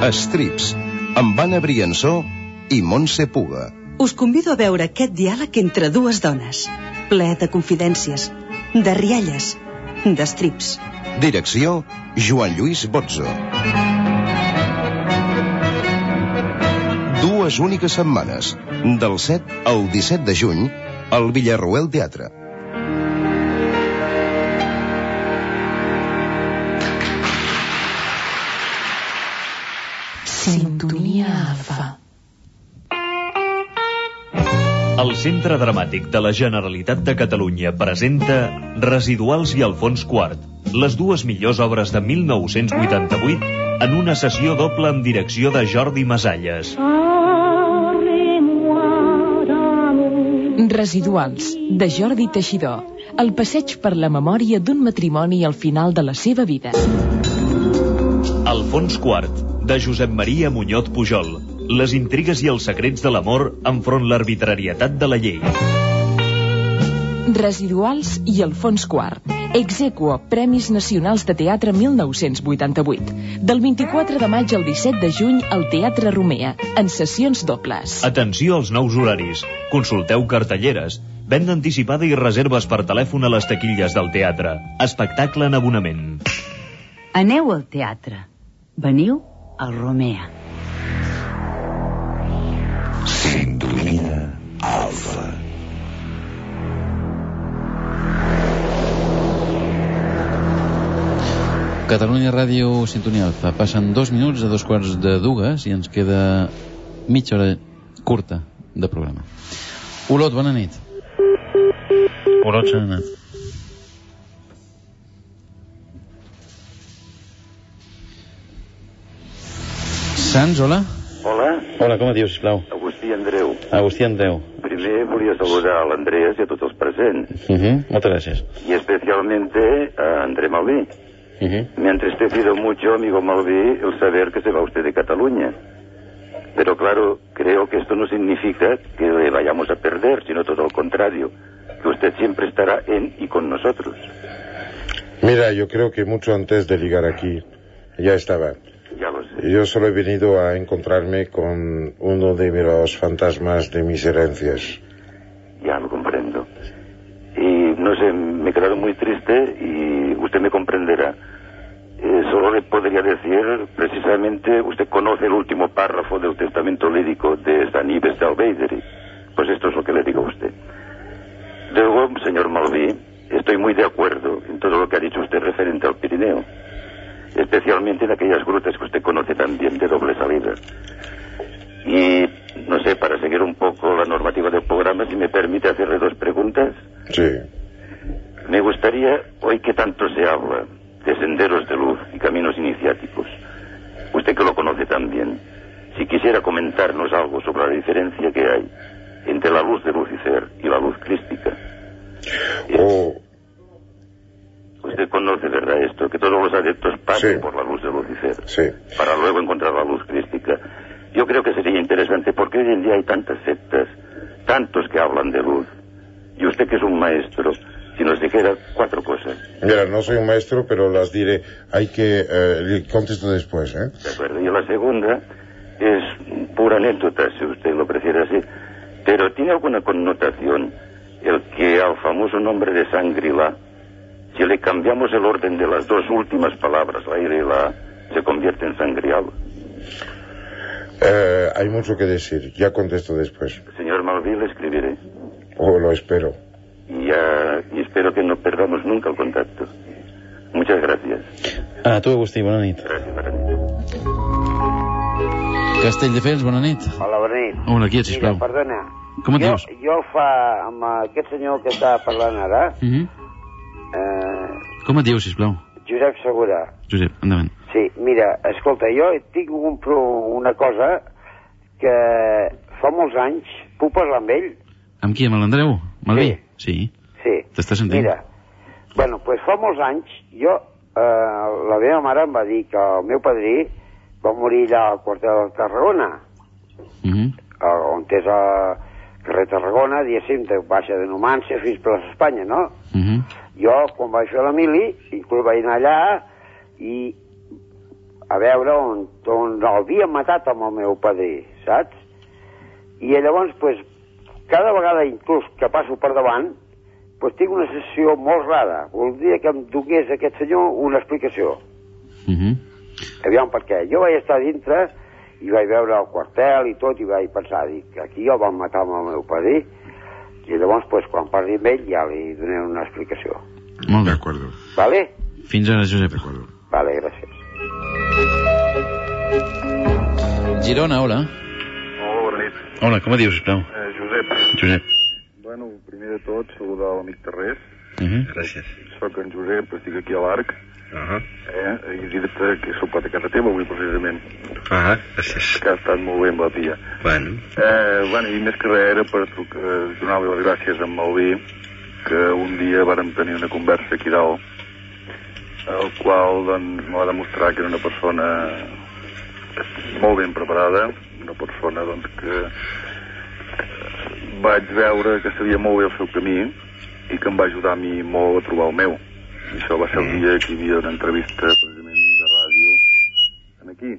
Estrips, amb Anna Briansó i Montse Puga.
Us convido a veure aquest diàleg entre dues dones, ple de confidències, de rialles, d'estrips.
Direcció, Joan Lluís Botzo. Dues úniques setmanes, del 7 al 17 de juny, al Villarroel Teatre.
Sintonia Alfa.
El Centre Dramàtic de la Generalitat de Catalunya presenta Residuals i Alfons Quart, les dues millors obres de 1988 en una sessió doble amb direcció de Jordi Masalles.
Residuals, de Jordi Teixidor. El passeig per la memòria d'un matrimoni al final de la seva vida.
Alfons Quart, de Josep Maria Muñoz Pujol. Les intrigues i els secrets de l'amor enfront l'arbitrarietat de la llei.
Residuals i Alfons Quart. Exequo, Premis Nacionals de Teatre 1988. Del 24 de maig al 17 de juny al Teatre Romea, en sessions dobles.
Atenció als nous horaris. Consulteu cartelleres. Venda anticipada i reserves per telèfon a les taquilles del teatre. Espectacle en abonament.
Aneu al teatre. Veniu al Romea.
Sintonia Alfa.
Catalunya Ràdio Sintonia Alfa. Passen dos minuts a dos quarts de dues i ens queda mitja hora curta de programa. Olot, bona nit.
Olot s'ha anat.
Sants, hola?
Hola,
Hola, com et dius, sisplau?
Agustí Andreu.
Agustí Andreu.
Primer volia saludar a l'Andreas i a tots els presents,
Uh -huh. Moltes gràcies.
y especialmente a André Malví.
Uh -huh.
Me ha entristecido mucho, amigo Malví, el saber que se va usted de Cataluña. Pero claro, creo que esto no significa que le vayamos a perder, sino todo lo contrario, que usted siempre estará en y con nosotros.
Mira, yo creo que mucho antes de llegar aquí ya estaba.
Ya lo sé.
Yo solo he venido a encontrarme con uno de los fantasmas de mis herencias.
Ya lo comprendo. Y no sé, me he quedado muy triste y usted me comprenderá. Eh, solo le podría decir, precisamente, usted conoce el último párrafo del testamento lírico de San Ives de Albeideri. Pues esto es lo que le digo a usted. Luego, señor Malví, estoy muy de acuerdo en todo lo que ha dicho usted referente al Pirineo. Especialmente en aquellas grutas que usted conoce también de doble salida. Y, no sé, para seguir un poco la normativa del programa, si me permite hacerle dos preguntas.
Sí.
Me gustaría, hoy que tanto se habla de senderos de luz y caminos iniciáticos, usted que lo conoce también, si quisiera comentarnos algo sobre la diferencia que hay entre la luz de Lucifer y la luz crística.
Oh.
Usted conoce, ¿verdad? Esto, que todos los adeptos pasan sí. por la luz de Lucifer sí. para luego encontrar la luz crística. Yo creo que sería interesante porque hoy en día hay tantas sectas, tantos que hablan de luz. Y usted que es un maestro, si nos dijera cuatro cosas.
Mira, no soy un maestro, pero las diré. Hay que... Eh, contesto después, ¿eh?
¿De acuerdo? Y la segunda es pura anécdota, si usted lo prefiere así. Pero tiene alguna connotación el que al famoso nombre de Sangrila, si le cambiamos el orden de las dos últimas palabras, la I y la se convierte en sangrial.
Eh, hay mucho que decir. Ya contesto después.
Señor Malví, le escribiré.
O lo espero.
Y, ya- y espero que no perdamos nunca el contacto. Muchas gracias.
A tu, Agustí, bona nit.
Gràcies, bona nit.
Castelldefels, bona nit.
Hola, bona nit.
Hola, qui ets, sisplau?
Mira, perdona.
Com et
jo,
dius?
Jo fa, amb aquest senyor que està parlant ara,
Mhm.
eh,
Com et dius, sisplau?
Josep Segura.
Josep, endavant.
Sí, mira, escolta, jo tinc un, una cosa que fa molts anys puc parlar amb ell?
Amb qui, amb l'Andreu? Malví? Sí.
Sí.
T'està sentint?
Mira, bueno, doncs pues fa molts anys jo, eh, la meva mare em va dir que el meu padrí va morir allà al quartel de Tarragona,
Mhm.
eh, on és a carrer Tarragona, diguéssim, de baixa de Numància fins per Espanya, no?
Mhm.
Jo, quan vaig fer la mili, inclús vaig anar allà i a veure on, on l'havien matat amb el meu padrí, saps? I llavors, pues, cada vegada inclús que passo per davant, pues, tinc una sessió molt rara. Voldria que em donés aquest senyor una explicació.
Mhm.
Aviam, perquè jo vaig estar dintre i vaig veure el quartel i tot i vaig pensar, dic, aquí el van matar amb el meu padrí i llavors, pues, quan parli amb ell ja li donaré una explicació.
Molt bé.
D'acord.
Vale?
Fins ara, Josep.
Vale, gràcies.
Girona, hola.
Hola, bona nit.
Hola, com et dius, sisplau?
Eh, Josep. Bueno, primer de tot, saludar l'amic Terrés.
Mhm.
Gràcies. Soc en Josep, estic aquí a l'Arc.
Uh -huh.
Eh, I dir-te que he sopat a casa teva avui, precisament.
Ah, gràcies.
Que ha estat molt bé amb la tia.
Bueno,
Eh, bueno, i més que res era per trucar, donar-li les gràcies a en Malví, que un dia vàrem tenir una conversa aquí dalt, el qual doncs, me va demostrar que era una persona molt ben preparada, una persona doncs, que eh, vaig veure que sabia molt bé el seu camí i que em va ajudar a mi molt a trobar el meu. I això va ser el dia que hi havia una entrevista precisament de ràdio en aquí.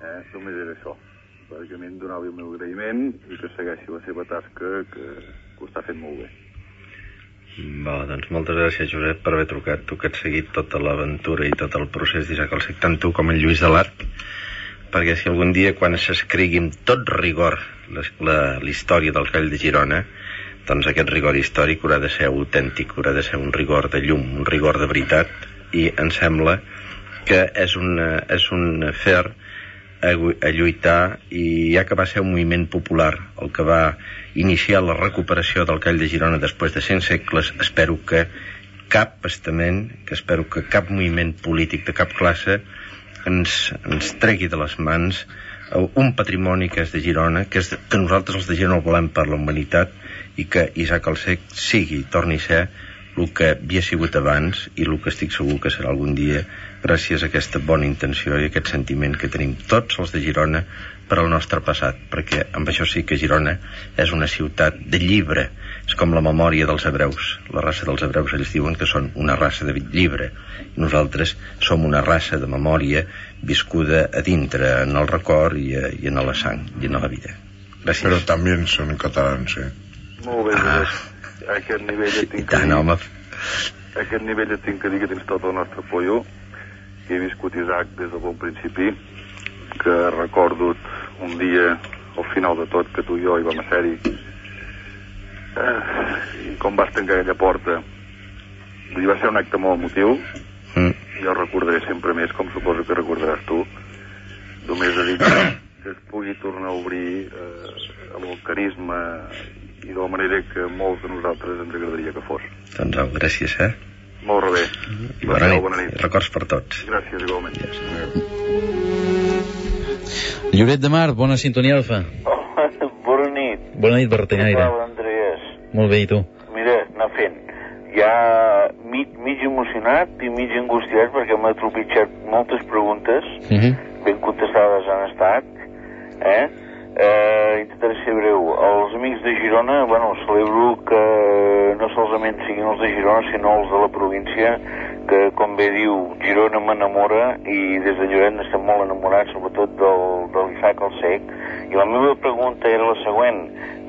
Eh? Només era això. Bàsicament donar-li el meu agraïment i que segueixi la seva tasca que, que ho està fent molt bé.
Va, doncs moltes gràcies, Josep, per haver trucat. Tu que has seguit tota l'aventura i tot el procés d'Isaac Alsec, tant tu com en Lluís de l'Arc, perquè si algun dia, quan s'escrigui amb tot rigor la- la història del Gall de Girona, doncs aquest rigor històric haurà de ser autèntic, haurà de ser un rigor de llum, un rigor de veritat, i em sembla que és, una, és un afer a, a lluitar i ja que va ser un moviment popular el que va iniciar la recuperació del Call de Girona després de 100 segles, espero que cap estament, que espero que cap moviment polític de cap classe ens, ens tregui de les mans un patrimoni que és de Girona, que, és de, que nosaltres els de Girona el volem per la humanitat i que Isaac Alsec sigui, torni a ser el que havia sigut abans i el que estic segur que serà algun dia gràcies a aquesta bona intenció i aquest sentiment que tenim tots els de Girona per al nostre passat, perquè amb això sí que Girona és una ciutat de llibre, és com la memòria dels hebreus. La raça dels hebreus ells diuen que són una raça de llibre, nosaltres som una raça de memòria viscuda a dintre, en el record i, a, i en la sang, i en la vida. Gràcies.
Pero también son catalans, ¿eh?
Molt bé,
Ah.
A aquest nivell et tinc que
Tant,
dir,
home.
a aquest nivell et tinc que dir que tens tot el nostre apoyo, que he viscut Isaac des del bon principi, que recordo un dia, al final de tot, que tu i jo hi vam a ser-hi, eh, i com vas tancar aquella porta, vull dir, va ser un acte molt emotiu,
Mm.
I jo recordaré sempre més, com suposo que recordaràs tu, només a dir que, es pugui tornar a obrir eh, amb el carisma i de la manera que molts de nosaltres ens agradaria que fos.
Doncs au, gràcies, eh?
Molt bé.
I bona nit.
bona nit.
Records per tots.
Gràcies, igualment.
Lloret de Mar, bona sintonia, Alfa.
Bona nit.
Bona nit, Bertingaire.
Hola, Andreas.
Molt bé, i tu?
Mira, anar fent. Ja mig, mig emocionat i mig angustiat perquè m'ha tropitjat moltes preguntes,
Uh -huh.
ben contestades han estat, eh? Eh, intentaré ser breu. Els amics de Girona, bueno, celebro que no solament siguin els de Girona, sinó els de la província, que, com bé diu, Girona m'enamora i des de Lloret n'estem molt enamorats, sobretot del, de l'Isaac al Sec. I la meva pregunta era la següent.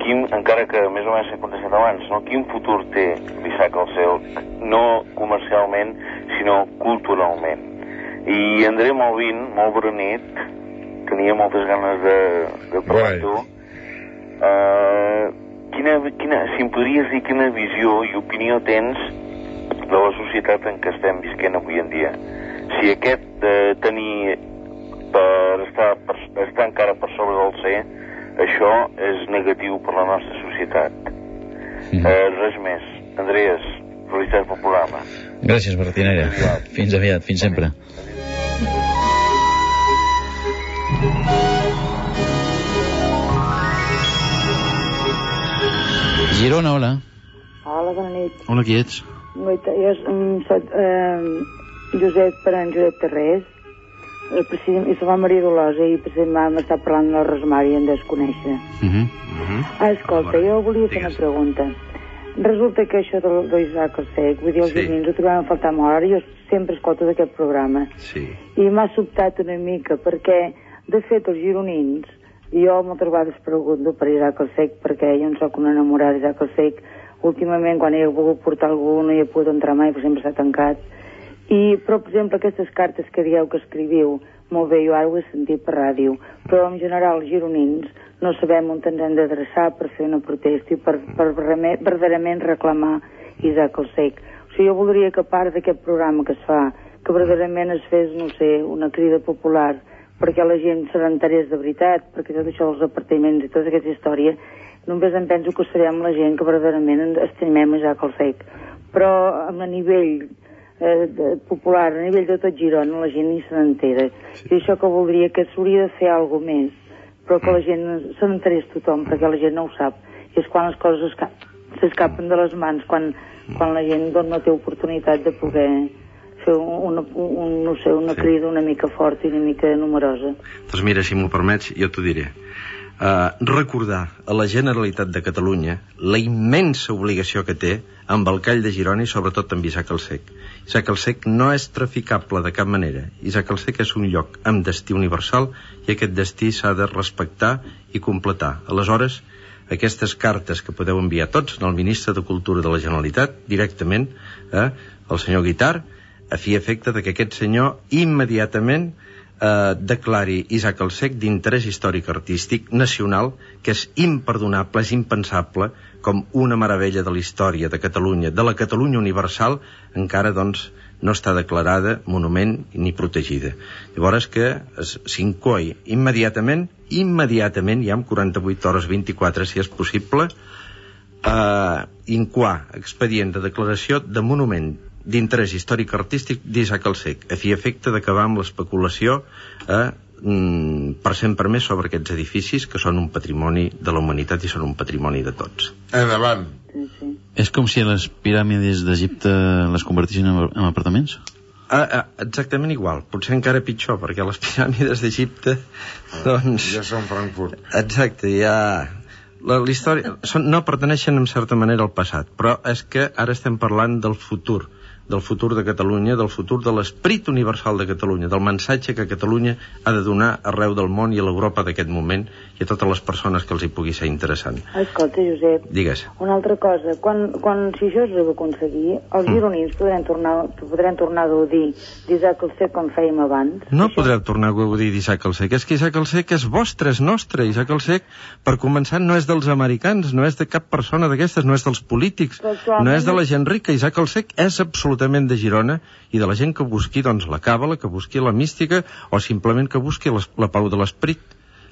Quin, encara que més o menys s'ha contestat abans, no? quin futur té l'Isaac al Sec? No comercialment, sinó culturalment. I André Malvin, molt bona tenia moltes ganes de, de parlar amb tu. Uh, quina, quina, si em podries dir quina visió i opinió tens de la societat en què estem visquent avui en dia. Si aquest eh, tenir per estar, per estar encara per sobre del C, això és negatiu per la nostra societat.
Mhm.
Eh, res més. Andreas, felicitats pel programa.
Gràcies, Bertinera. Fins aviat, fins sempre. Girona, hola.
Hola, bona nit.
Hola, qui ets?
Guaita, jo um, soc eh, Josep per en Josep Terrés, eh, precisament, i soc la Maria Dolors, i precisament vam estar parlant de la Rosemari i em desconèixer.
Uh -huh.
Ah, escolta, jo volia fer una pregunta. Resulta que això del, del Isaac Sec, vull dir, els
Sí.
sí. ho trobem a faltar molt. Ara jo sempre escolto d'aquest programa.
Sí.
I m'ha sobtat una mica, perquè, de fet, els gironins, jo moltes vegades pregunto per Isaac el Sec, perquè jo en sóc una enamorada d'Isaac el Sec. Últimament, quan he volgut portar algú, no hi he pogut entrar mai, perquè sempre està tancat. I, però, per exemple, aquestes cartes que dieu que escriviu, molt bé, jo ara ho he sentit per ràdio, però en general els gironins no sabem on ens hem d'adreçar per fer una protesta i per, per verdaderament- reclamar Isaac el Sec. O sigui, jo voldria que part d'aquest programa que es fa, que verdaderament es fes, no sé, una crida popular perquè la gent se n'enterés de veritat, perquè tot això dels apartaments i tota aquesta història, només em penso que serem la gent que verdaderament estimem Isaac el Sec. Però a nivell eh, popular, a nivell de tot Girona, la gent ni se n'entera. I això que voldria que s'hauria de fer alguna més, però que la gent se n'enterés tothom, perquè la gent no ho sap. I és quan les coses esca- s'escapen de les mans, quan, quan la gent doncs, no té oportunitat de poder fer un, una, un, no sé, una crida una mica forta i una mica numerosa.
Doncs mira, si m'ho permets, jo t'ho diré. Uh, recordar a la Generalitat de Catalunya la immensa obligació que té amb el Call de Girona i sobretot amb Isaac el Sec. Isaac el Sec no és traficable de cap manera. Isaac el Sec és un lloc amb destí universal i aquest destí s'ha de respectar i completar. Aleshores, aquestes cartes que podeu enviar tots al ministre de Cultura de la Generalitat directament eh, al senyor Guitar a fi efecte de que aquest senyor immediatament eh, declari Isaac el Sec d'interès històric artístic nacional que és imperdonable, és impensable com una meravella de la història de Catalunya, de la Catalunya universal encara doncs no està declarada monument ni protegida. Llavors que s'incoi immediatament, immediatament, ja en 48 hores 24 si és possible, eh, incoar expedient de declaració de monument d'interès històric artístic d'Isaac el Sec, a fi efecte d'acabar amb l'especulació eh, mm, per sempre més sobre aquests edificis que són un patrimoni de la humanitat i són un patrimoni de tots.
Endavant.
És com si les piràmides d'Egipte les convertissin en, en apartaments?
Ah, ah, exactament igual, potser encara pitjor, perquè les piràmides d'Egipte, doncs...
Ja són Frankfurt.
Exacte, ja... La, la història... Són, no perteneixen en certa manera al passat, però és que ara estem parlant del futur, del futur de Catalunya, del futur de l'esperit universal de Catalunya, del mensatge que Catalunya ha de donar arreu del món i a l'Europa d'aquest moment i a totes les persones que els hi pugui ser interessant.
Escolta, Josep,
Digues.
Una altra cosa, quan, quan si això es deu aconseguir, els
Mm.
gironins podran tornar, podran tornar a gaudir d'Isaac el Sec com fèiem abans?
No podreu tornar a gaudir d'Isaac el Sec. És que Isaac el Sec és vostre, és nostre. Isaac el Sec, per començar, no és dels americans, no és de cap persona d'aquestes, no és dels polítics, no és de la gent rica. Isaac el Sec és absolutament de Girona i de la gent que busqui doncs, la càbala, que busqui la mística o simplement que busqui les, la pau de l'esperit.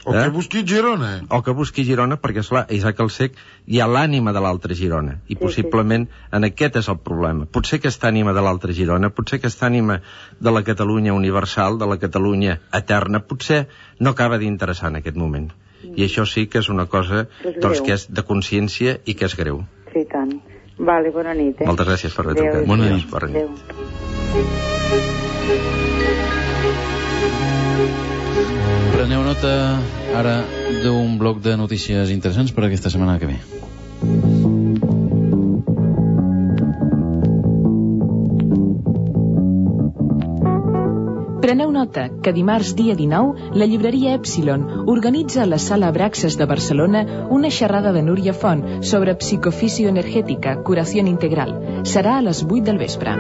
O que busqui Girona.
O que busqui Girona, perquè, esclar, a Isaac el Cec hi ha l'ànima de l'altra Girona. I
Sí,
possiblement en aquest és el problema. Potser aquesta ànima de l'altra Girona, potser aquesta ànima de la Catalunya universal, de la Catalunya eterna, potser no acaba d'interessar en aquest moment. I això sí que és una cosa
És
doncs,
greu.
que és de consciència i que és greu.
Sí, tant. Vale, bona nit, eh?
Moltes gràcies per haver
Adéu.
trucat.
Bona nit.
bona nit.
Adéu.
Preneu nota ara d'un bloc de notícies interessants per aquesta setmana que ve.
Preneu nota que dimarts dia 19 la llibreria Epsilon organitza a la sala Abraxas de Barcelona una xerrada de Núria Font sobre psicofisio energètica, curació integral. Serà a les 8 del vespre.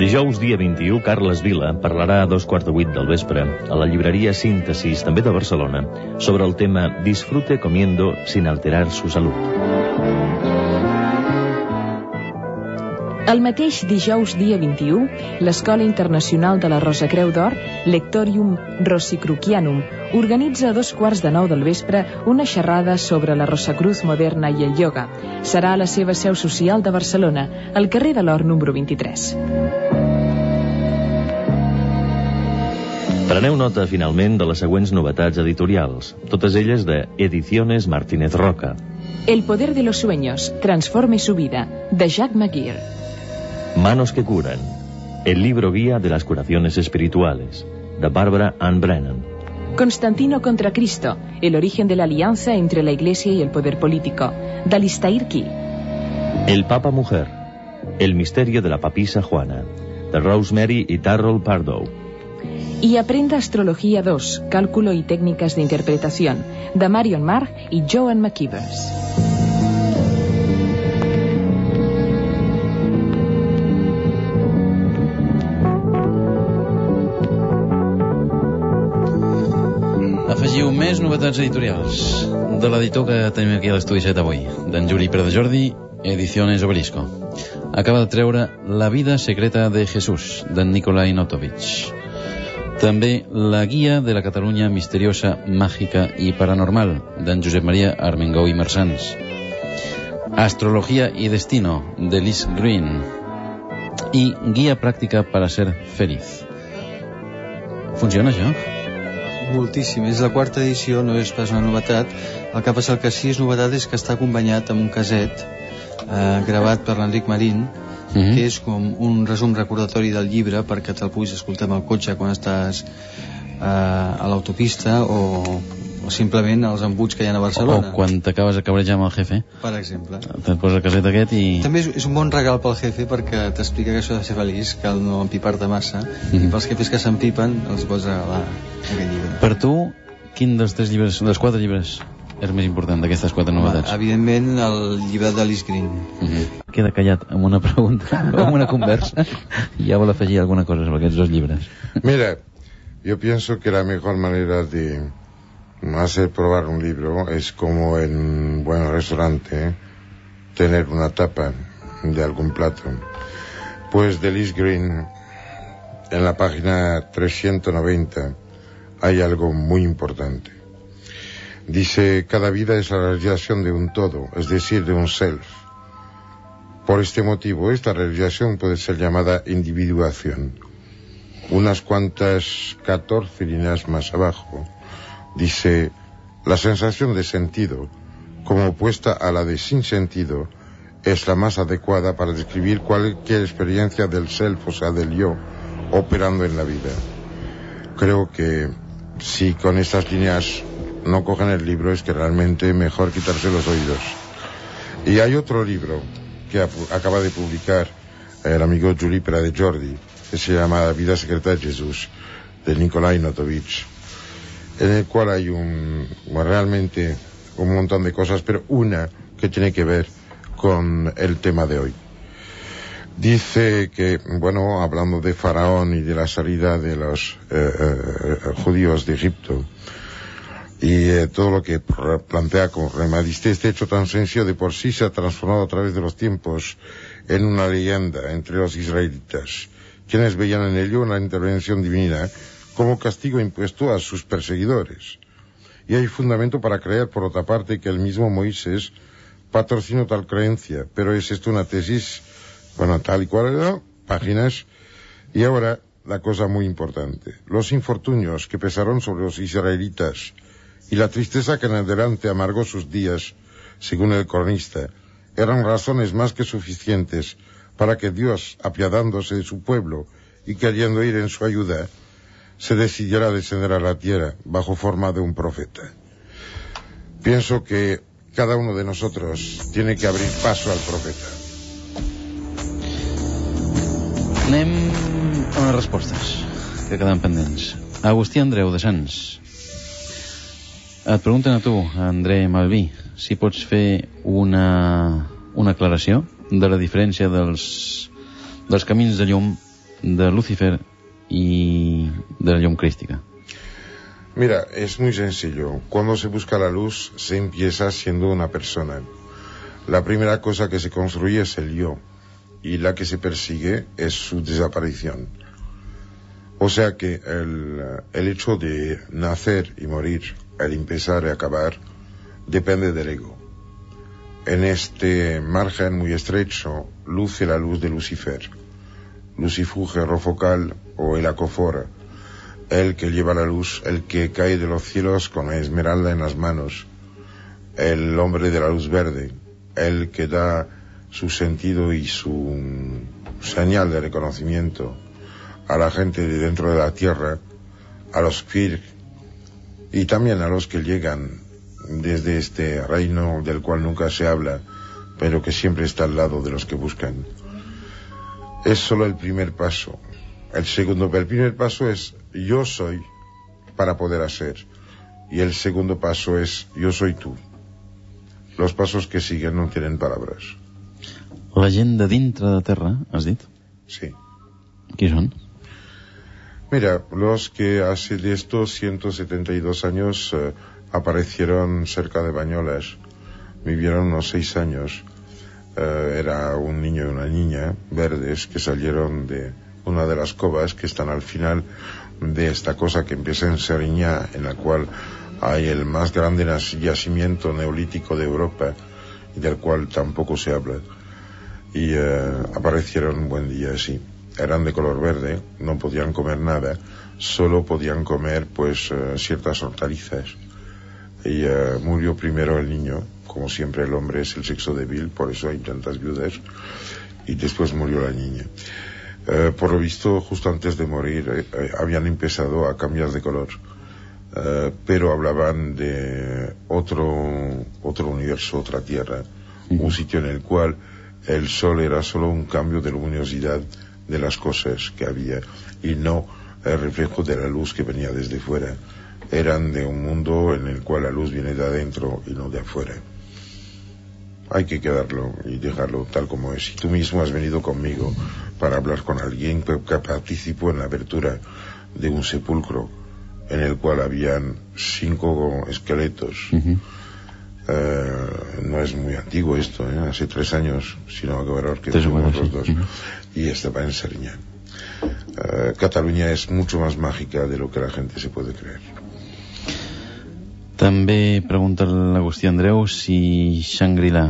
Dijous, dia 21, Carles Vila parlarà a dos quarts de vuit del vespre a la llibreria Síntesis, també de Barcelona, sobre el tema Disfrute comiendo sin alterar su salud.
El mateix dijous dia 21, l'Escola Internacional de la Rosa Creu d'Or, Lectorium Rosicrucianum, organitza a dos quarts de nou del vespre una xerrada sobre la Rosacruz moderna i el ioga. Serà a la seva seu social de Barcelona, al carrer de l'Or número 23.
Preneu nota, finalment, de les següents novetats editorials, totes elles de Ediciones Martínez Roca.
El poder de los sueños transforme su vida, de Jacques Maguire.
Manos que curan. El libro guía de las curaciones espirituales, de Barbara Ann Brennan.
Constantino contra Cristo, el origen de la alianza entre la Iglesia y el poder político, de Alistair Key.
El Papa Mujer. El misterio de la papisa Juana, de Rosemary y Darrell Pardoe.
Y Aprenda Astrología 2, Cálculo y Técnicas de Interpretación, de Marion Marr y Joan McKeevers.
Afegiu més novetats editorials de l'editor que tenim aquí a l'estudi 7 avui, d'en Juli Pere de Jordi, Ediciones Obelisco. Acaba de treure La vida secreta de Jesús, d'en Nikolai Notovich. També La guia de la Catalunya misteriosa, màgica i paranormal, d'en Josep Maria Armengou i Mersans. Astrología y destino, de Liz Green. I Guia pràctica para ser feliz. Funciona això?
Moltíssim. És la quarta edició, no és pas una novetat. El que passa el que sí és novetat és que està acompanyat amb un caset eh, gravat per l'Enric Marín,
Mhm.
que és com un resum recordatori del llibre perquè te'l puguis escoltar amb el cotxe quan estàs eh, a l'autopista o, o simplement als embuts que hi ha a Barcelona,
O quan t'acabes de cabrejar amb el jefe,
per exemple.
te'n posa el caset aquest i...
També és, és un bon regal pel jefe perquè t'explica que això de ser feliç cal no empipar-te massa
Mhm.
i pels jefes que s'empipen els pots regalar aquest llibre.
Per tu, quin dels tres llibres, dels quatre llibres, és més important d'aquestes quatre novetats?
Evidentment el llibre d'Alice Green.
Mhm. Queda callat amb una pregunta, amb una conversa, i ja vol afegir alguna cosa sobre aquests dos llibres.
Mira, yo pienso que la mejor manera de hacer probar un libro es como en un buen restaurante tener una tapa de algún plato. Pues de Liz Green, en la página 390, hay algo muy importante. Dice, cada vida es la realización de un todo, es decir, de un self. Por este motivo, esta realización puede ser llamada individuación unas cuantas 14 líneas más abajo, dice, la sensación de sentido, como opuesta a la de sin sentido, es la más adecuada para describir cualquier experiencia del self, o sea, del yo, operando en la vida. Creo que si con estas líneas no cogen el libro es que realmente mejor quitarse los oídos. Y hay otro libro que acaba de publicar el amigo Juli Pera de Jordi, que se llama La vida secreta de Jesús, de Nikolai Notovich, en el cual hay un, realmente un montón de cosas, pero una que tiene que ver con el tema de hoy. Dice que, bueno, hablando de Faraón y de la salida de los eh, eh, judíos de Egipto, y eh, todo lo que plantea como problema. Dice, este hecho tan sencillo de por sí se ha transformado a través de los tiempos en una leyenda entre los israelitas, quienes veían en ello una intervención divina como castigo impuesto a sus perseguidores. Y hay fundamento para creer, por otra parte, que el mismo Moisés patrocinó tal creencia, pero es esto una tesis, bueno, tal y cual páginas, y ahora la cosa muy importante. Los infortunios que pesaron sobre los israelitas y la tristeza que en adelante amargó sus días, según el cronista, eran razones más que suficientes para que Dios, apiadándose de su pueblo y queriendo ir en su ayuda, se decidiera a descender a la tierra bajo forma de un profeta. Pienso que cada uno de nosotros tiene que abrir paso al profeta.
Anem a les respostes, que queden pendents. Agustí Andreu, de Sants. Et pregunten a tu, André Malví, si pots fer una, una aclaració de la diferència dels, dels camins de llum de Lucifer y de la llum crística.
Mira, es muy sencillo. Cuando se busca la luz, se empieza siendo una persona. La primera cosa que se construye es el yo, y la que se persigue es su desaparición. O sea que el, el hecho de nacer y morir, el empezar y acabar, depende del ego. En este margen muy estrecho luce la luz de Lucifer, Lucifuge Rofocal o el Acofora, el que lleva la luz, el que cae de los cielos con la esmeralda en las manos, el hombre de la luz verde, el que da su sentido y su señal de reconocimiento a la gente de dentro de la tierra, a los Kvir y también a los que llegan desde este reino del cual nunca se habla, pero que siempre está al lado de los que buscan. Es solo el primer paso. El segundo, el primer paso es yo soy para poder hacer. Y el segundo paso es yo soy tú. Los pasos que siguen no tienen palabras.
La gent de dintre de terra, has dit?
Sí.
Qui són?
Mira, los que hace de estos 172 años eh, aparecieron cerca de Bañolas, vivieron unos seis años. Eh, era un niño y una niña verdes que salieron de una de las covas que están al final de esta cosa que empieza en Seriñá, en la cual hay el más grande yacimiento neolítico de Europa y del cual tampoco se habla. Y eh, aparecieron un buen día así. Eran de color verde, no podían comer nada, solo podían comer pues eh, ciertas hortalizas. Y eh, murió primero el niño, como siempre el hombre es el sexo débil, por eso hay tantas viudas, y después murió la niña. Eh, por lo visto, justo antes de morir, eh, eh, habían empezado a cambiar de color, Eh, pero hablaban de otro, otro universo, otra tierra, un sitio en el cual el sol era solo un cambio de luminosidad de las cosas que había y no el reflejo de la luz que venía desde fuera. Eran de un mundo en el cual la luz viene de adentro y no de afuera. Hay que quedarlo y dejarlo tal como es. Y tú mismo has venido conmigo para hablar con alguien que, que participó en la apertura de un sepulcro en el cual habían cinco esqueletos. Eh, no es muy antiguo esto, ¿eh? hace tres años, si no me acuerdo, que
Tres o
fuimos los dos. Y estaba en Seriña. Eh, Cataluña es mucho más mágica de lo que la gente se puede creer.
També pregunta l'Agustí Andreu si Shangri-La,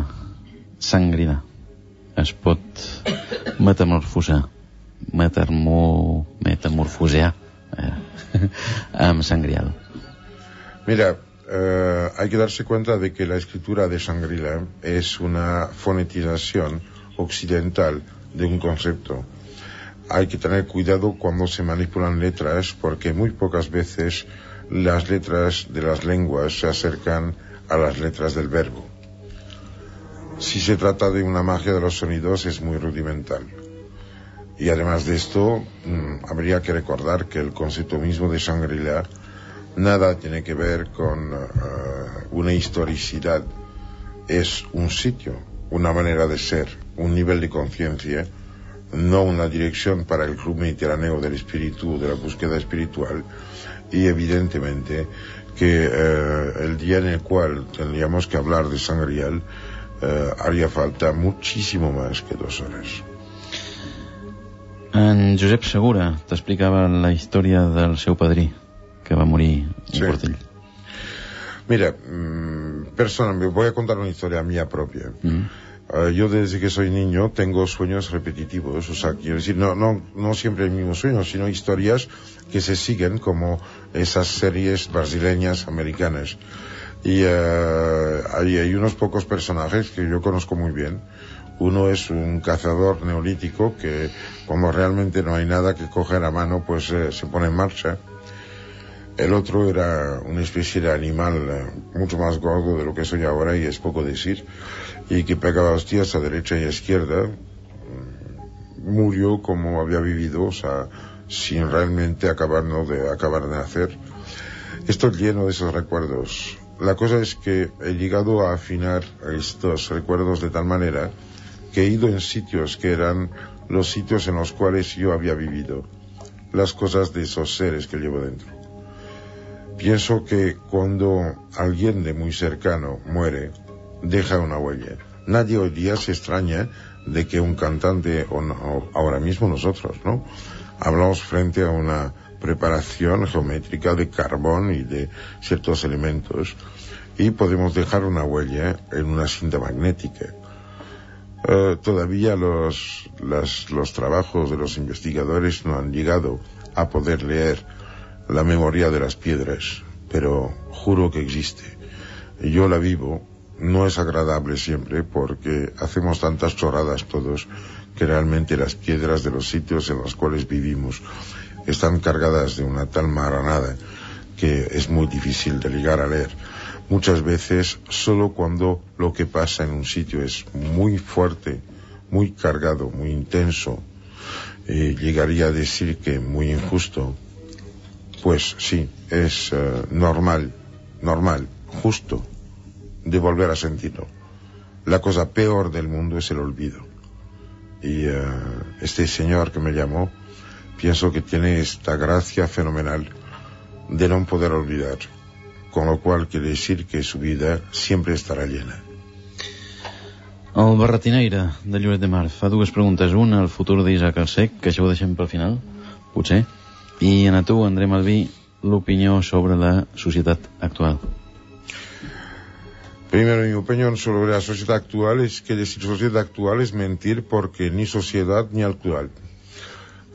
Shangri-La, es pot metamorfosar, metamor, metamorfosear eh.
Mira, eh, hay que darse cuenta de que la escritura de Shangri-La es una fonetización occidental de un concepto. Hay que tener cuidado cuando se manipulan letras porque muy pocas veces las letras de las lenguas se acercan a las letras del verbo. Si se trata de una magia de los sonidos es muy rudimental. Y además de esto, mm, habría que recordar que el concepto mismo de Shangri-La nada tiene que ver con eh, una historicidad. Es un sitio, una manera de ser, un nivel de conciencia, no una dirección para el club mediterráneo del espíritu, de la búsqueda espiritual. Y evidentemente que eh, el día en el cual tendríamos que hablar de Sangrial eh, haría falta muchísimo más que dos horas.
En Josep Segura t'explicava la història del seu padrí, que va morir en
Sí.
Portell.
Mira, mm, personalmente, voy a contar una historia mía propia.
Mm.
Eh, yo desde que soy niño tengo sueños repetitivos, o sea, quiero decir, no, no, no siempre el mismo sueño, sino historias que se siguen como esas series brasileñas, americanas. Y eh, hay, hay unos pocos personajes que yo conozco muy bien. Uno es un cazador neolítico que como realmente no hay nada que coger a mano, pues eh, se pone en marcha. El otro era una especie de animal eh, mucho más gordo de lo que soy ahora y es poco decir, y que pegaba hostias a derecha y a izquierda. Mm, Murió como había vivido, o sea, sin realmente acabar, ¿no? de, acabar de nacer. Estoy lleno de esos recuerdos. La cosa es que he llegado a afinar estos recuerdos de tal manera que he ido en sitios que eran los sitios en los cuales yo había vivido, las cosas de esos seres que llevo dentro. Pienso que cuando alguien de muy cercano muere, deja una huella. Nadie hoy día se extraña de que un cantante, o, no- ahora mismo nosotros, ¿no? Hablamos frente a una preparación geométrica de carbón y de ciertos elementos y podemos dejar una huella en una cinta magnética. Eh, todavía los, los trabajos de los investigadores no han llegado a poder leer la memoria de las piedras, pero juro que existe. Yo la vivo, no es agradable siempre porque hacemos tantas chorradas todos que realmente las piedras de los sitios en los cuales vivimos están cargadas de una tal maranada que es muy difícil de llegar a leer. Muchas veces solo cuando lo que pasa en un sitio es muy fuerte, muy cargado, muy intenso, eh, llegaría a decir que muy injusto, pues sí, es eh, normal, normal, justo, de volver a sentirlo. La cosa peor del mundo es el olvido. Y eh, este señor que me llamó, pienso que tiene esta gracia fenomenal de no poder olvidar, con lo cual quiere decir que su vida siempre estará llena.
El barretineire de Lloret de Mar fa dues preguntes. Una, el futur d'Isaac Alsec, que això ho deixem pel final, potser. I a tu, André Malví, l'opinió sobre la societat actual.
Primero, mi opinión sobre la sociedad actual es que decir sociedad actual es mentir porque ni sociedad ni actual.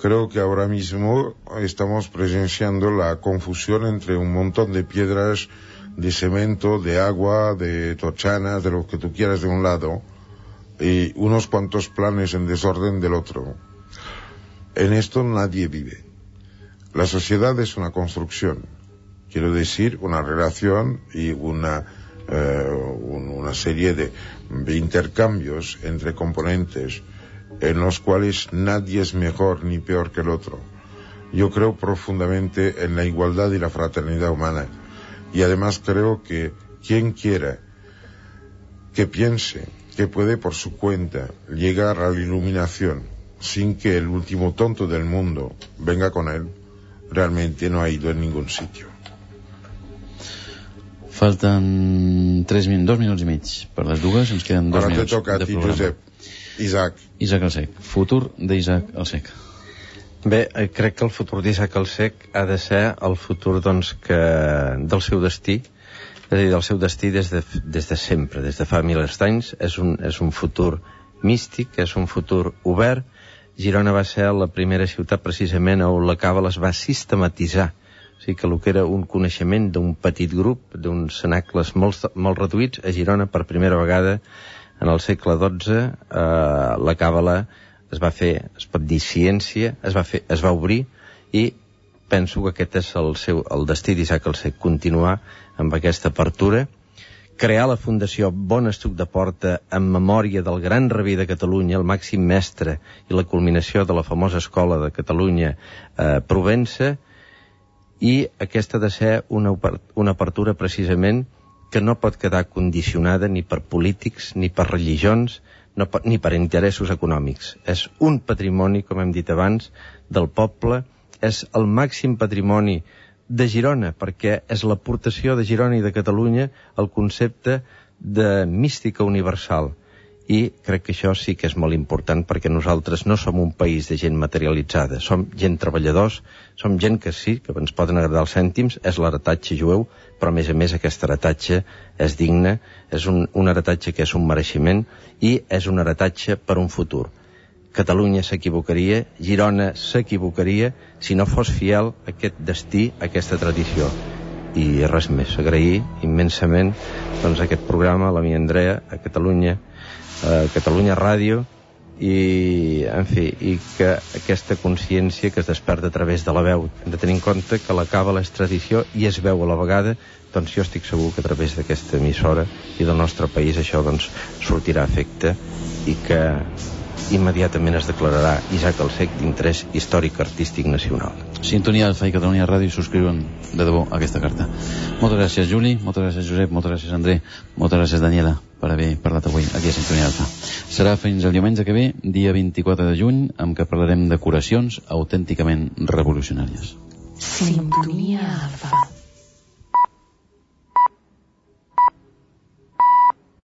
Creo que ahora mismo estamos presenciando la confusión entre un montón de piedras, de cemento, de agua, de tochanas, de lo que tú quieras de un lado, y unos cuantos planes en desorden del otro. En esto nadie vive. La sociedad es una construcción, quiero decir, una relación y una, eh, un- una serie de intercambios entre componentes en los cuales nadie es mejor ni peor que el otro. Yo creo profundamente en la igualdad y la fraternidad humana y además creo que quien quiera que piense que puede por su cuenta llegar a la iluminación sin que el último tonto del mundo venga con él, realmente no ha ido en ningún sitio.
Falten tres min dos minuts i mig per les dues, ens queden dos
Ahora te toca a ti,
programa.
Josep. Isaac.
Isaac Alsec. Futur d'Isaac Alsec.
Bé, eh, crec que el futur d'Isaac Alsec ha de ser el futur doncs, que, del seu destí, és a dir, del seu destí des de, des de sempre, des de fa milers d'anys. És, un, és un futur místic, és un futur obert. Girona va ser la primera ciutat precisament on la càbala es va sistematitzar. O sigui que el que era un coneixement d'un petit grup, d'uns cenacles molt, molt reduïts, a Girona per primera vegada en el segle XII eh, la càbala es va fer, es pot dir ciència, es va, fer, es va obrir i penso que aquest és el, seu, el destí d'Isaac Alsec, continuar amb aquesta apertura, crear la Fundació Bon Estuc de Porta en memòria del gran rabí de Catalunya, el màxim mestre i la culminació de la famosa escola de Catalunya eh, Provença, i aquesta ha de ser una, una apertura precisament que no pot quedar condicionada ni per polítics, ni per religions, no pot, ni per interessos econòmics. És un patrimoni, com hem dit abans, del poble, és el màxim patrimoni de Girona, perquè és l'aportació de Girona i de Catalunya al concepte de mística universal. I crec que això sí que és molt important perquè nosaltres no som un país de gent materialitzada, som gent treballadors, som gent que sí, que ens poden agradar els cèntims, és l'heretatge jueu, però a més a més aquest heretatge és digne, és un, un heretatge que és un mereixement i és un heretatge per un futur. Catalunya s'equivocaria, Girona s'equivocaria si no fos fiel a aquest destí, a aquesta tradició. I res més, agrair immensament doncs, aquest programa, la mi Andrea, a Catalunya, a Catalunya Ràdio, i, en fi, i que aquesta consciència que es desperta a través de la veu. Hem de tenir en compte que la càbala és tradició i es veu a la vegada, doncs jo estic segur que a través d'aquesta emissora i del nostre país això doncs sortirà a efecte i que immediatament es declararà Isaac el Sec d'interès històric artístic nacional.
Sintonia Alfa i Catalunya Ràdio subscriuen de debò aquesta carta. Moltes gràcies, Juli, moltes gràcies, Josep, moltes gràcies, André, moltes gràcies, Daniela, per haver parlat avui aquí a Sintonia Alfa. Serà fins el diumenge que ve, dia 24 de juny, amb què parlarem de curacions autènticament revolucionàries.
Sintonia Alfa.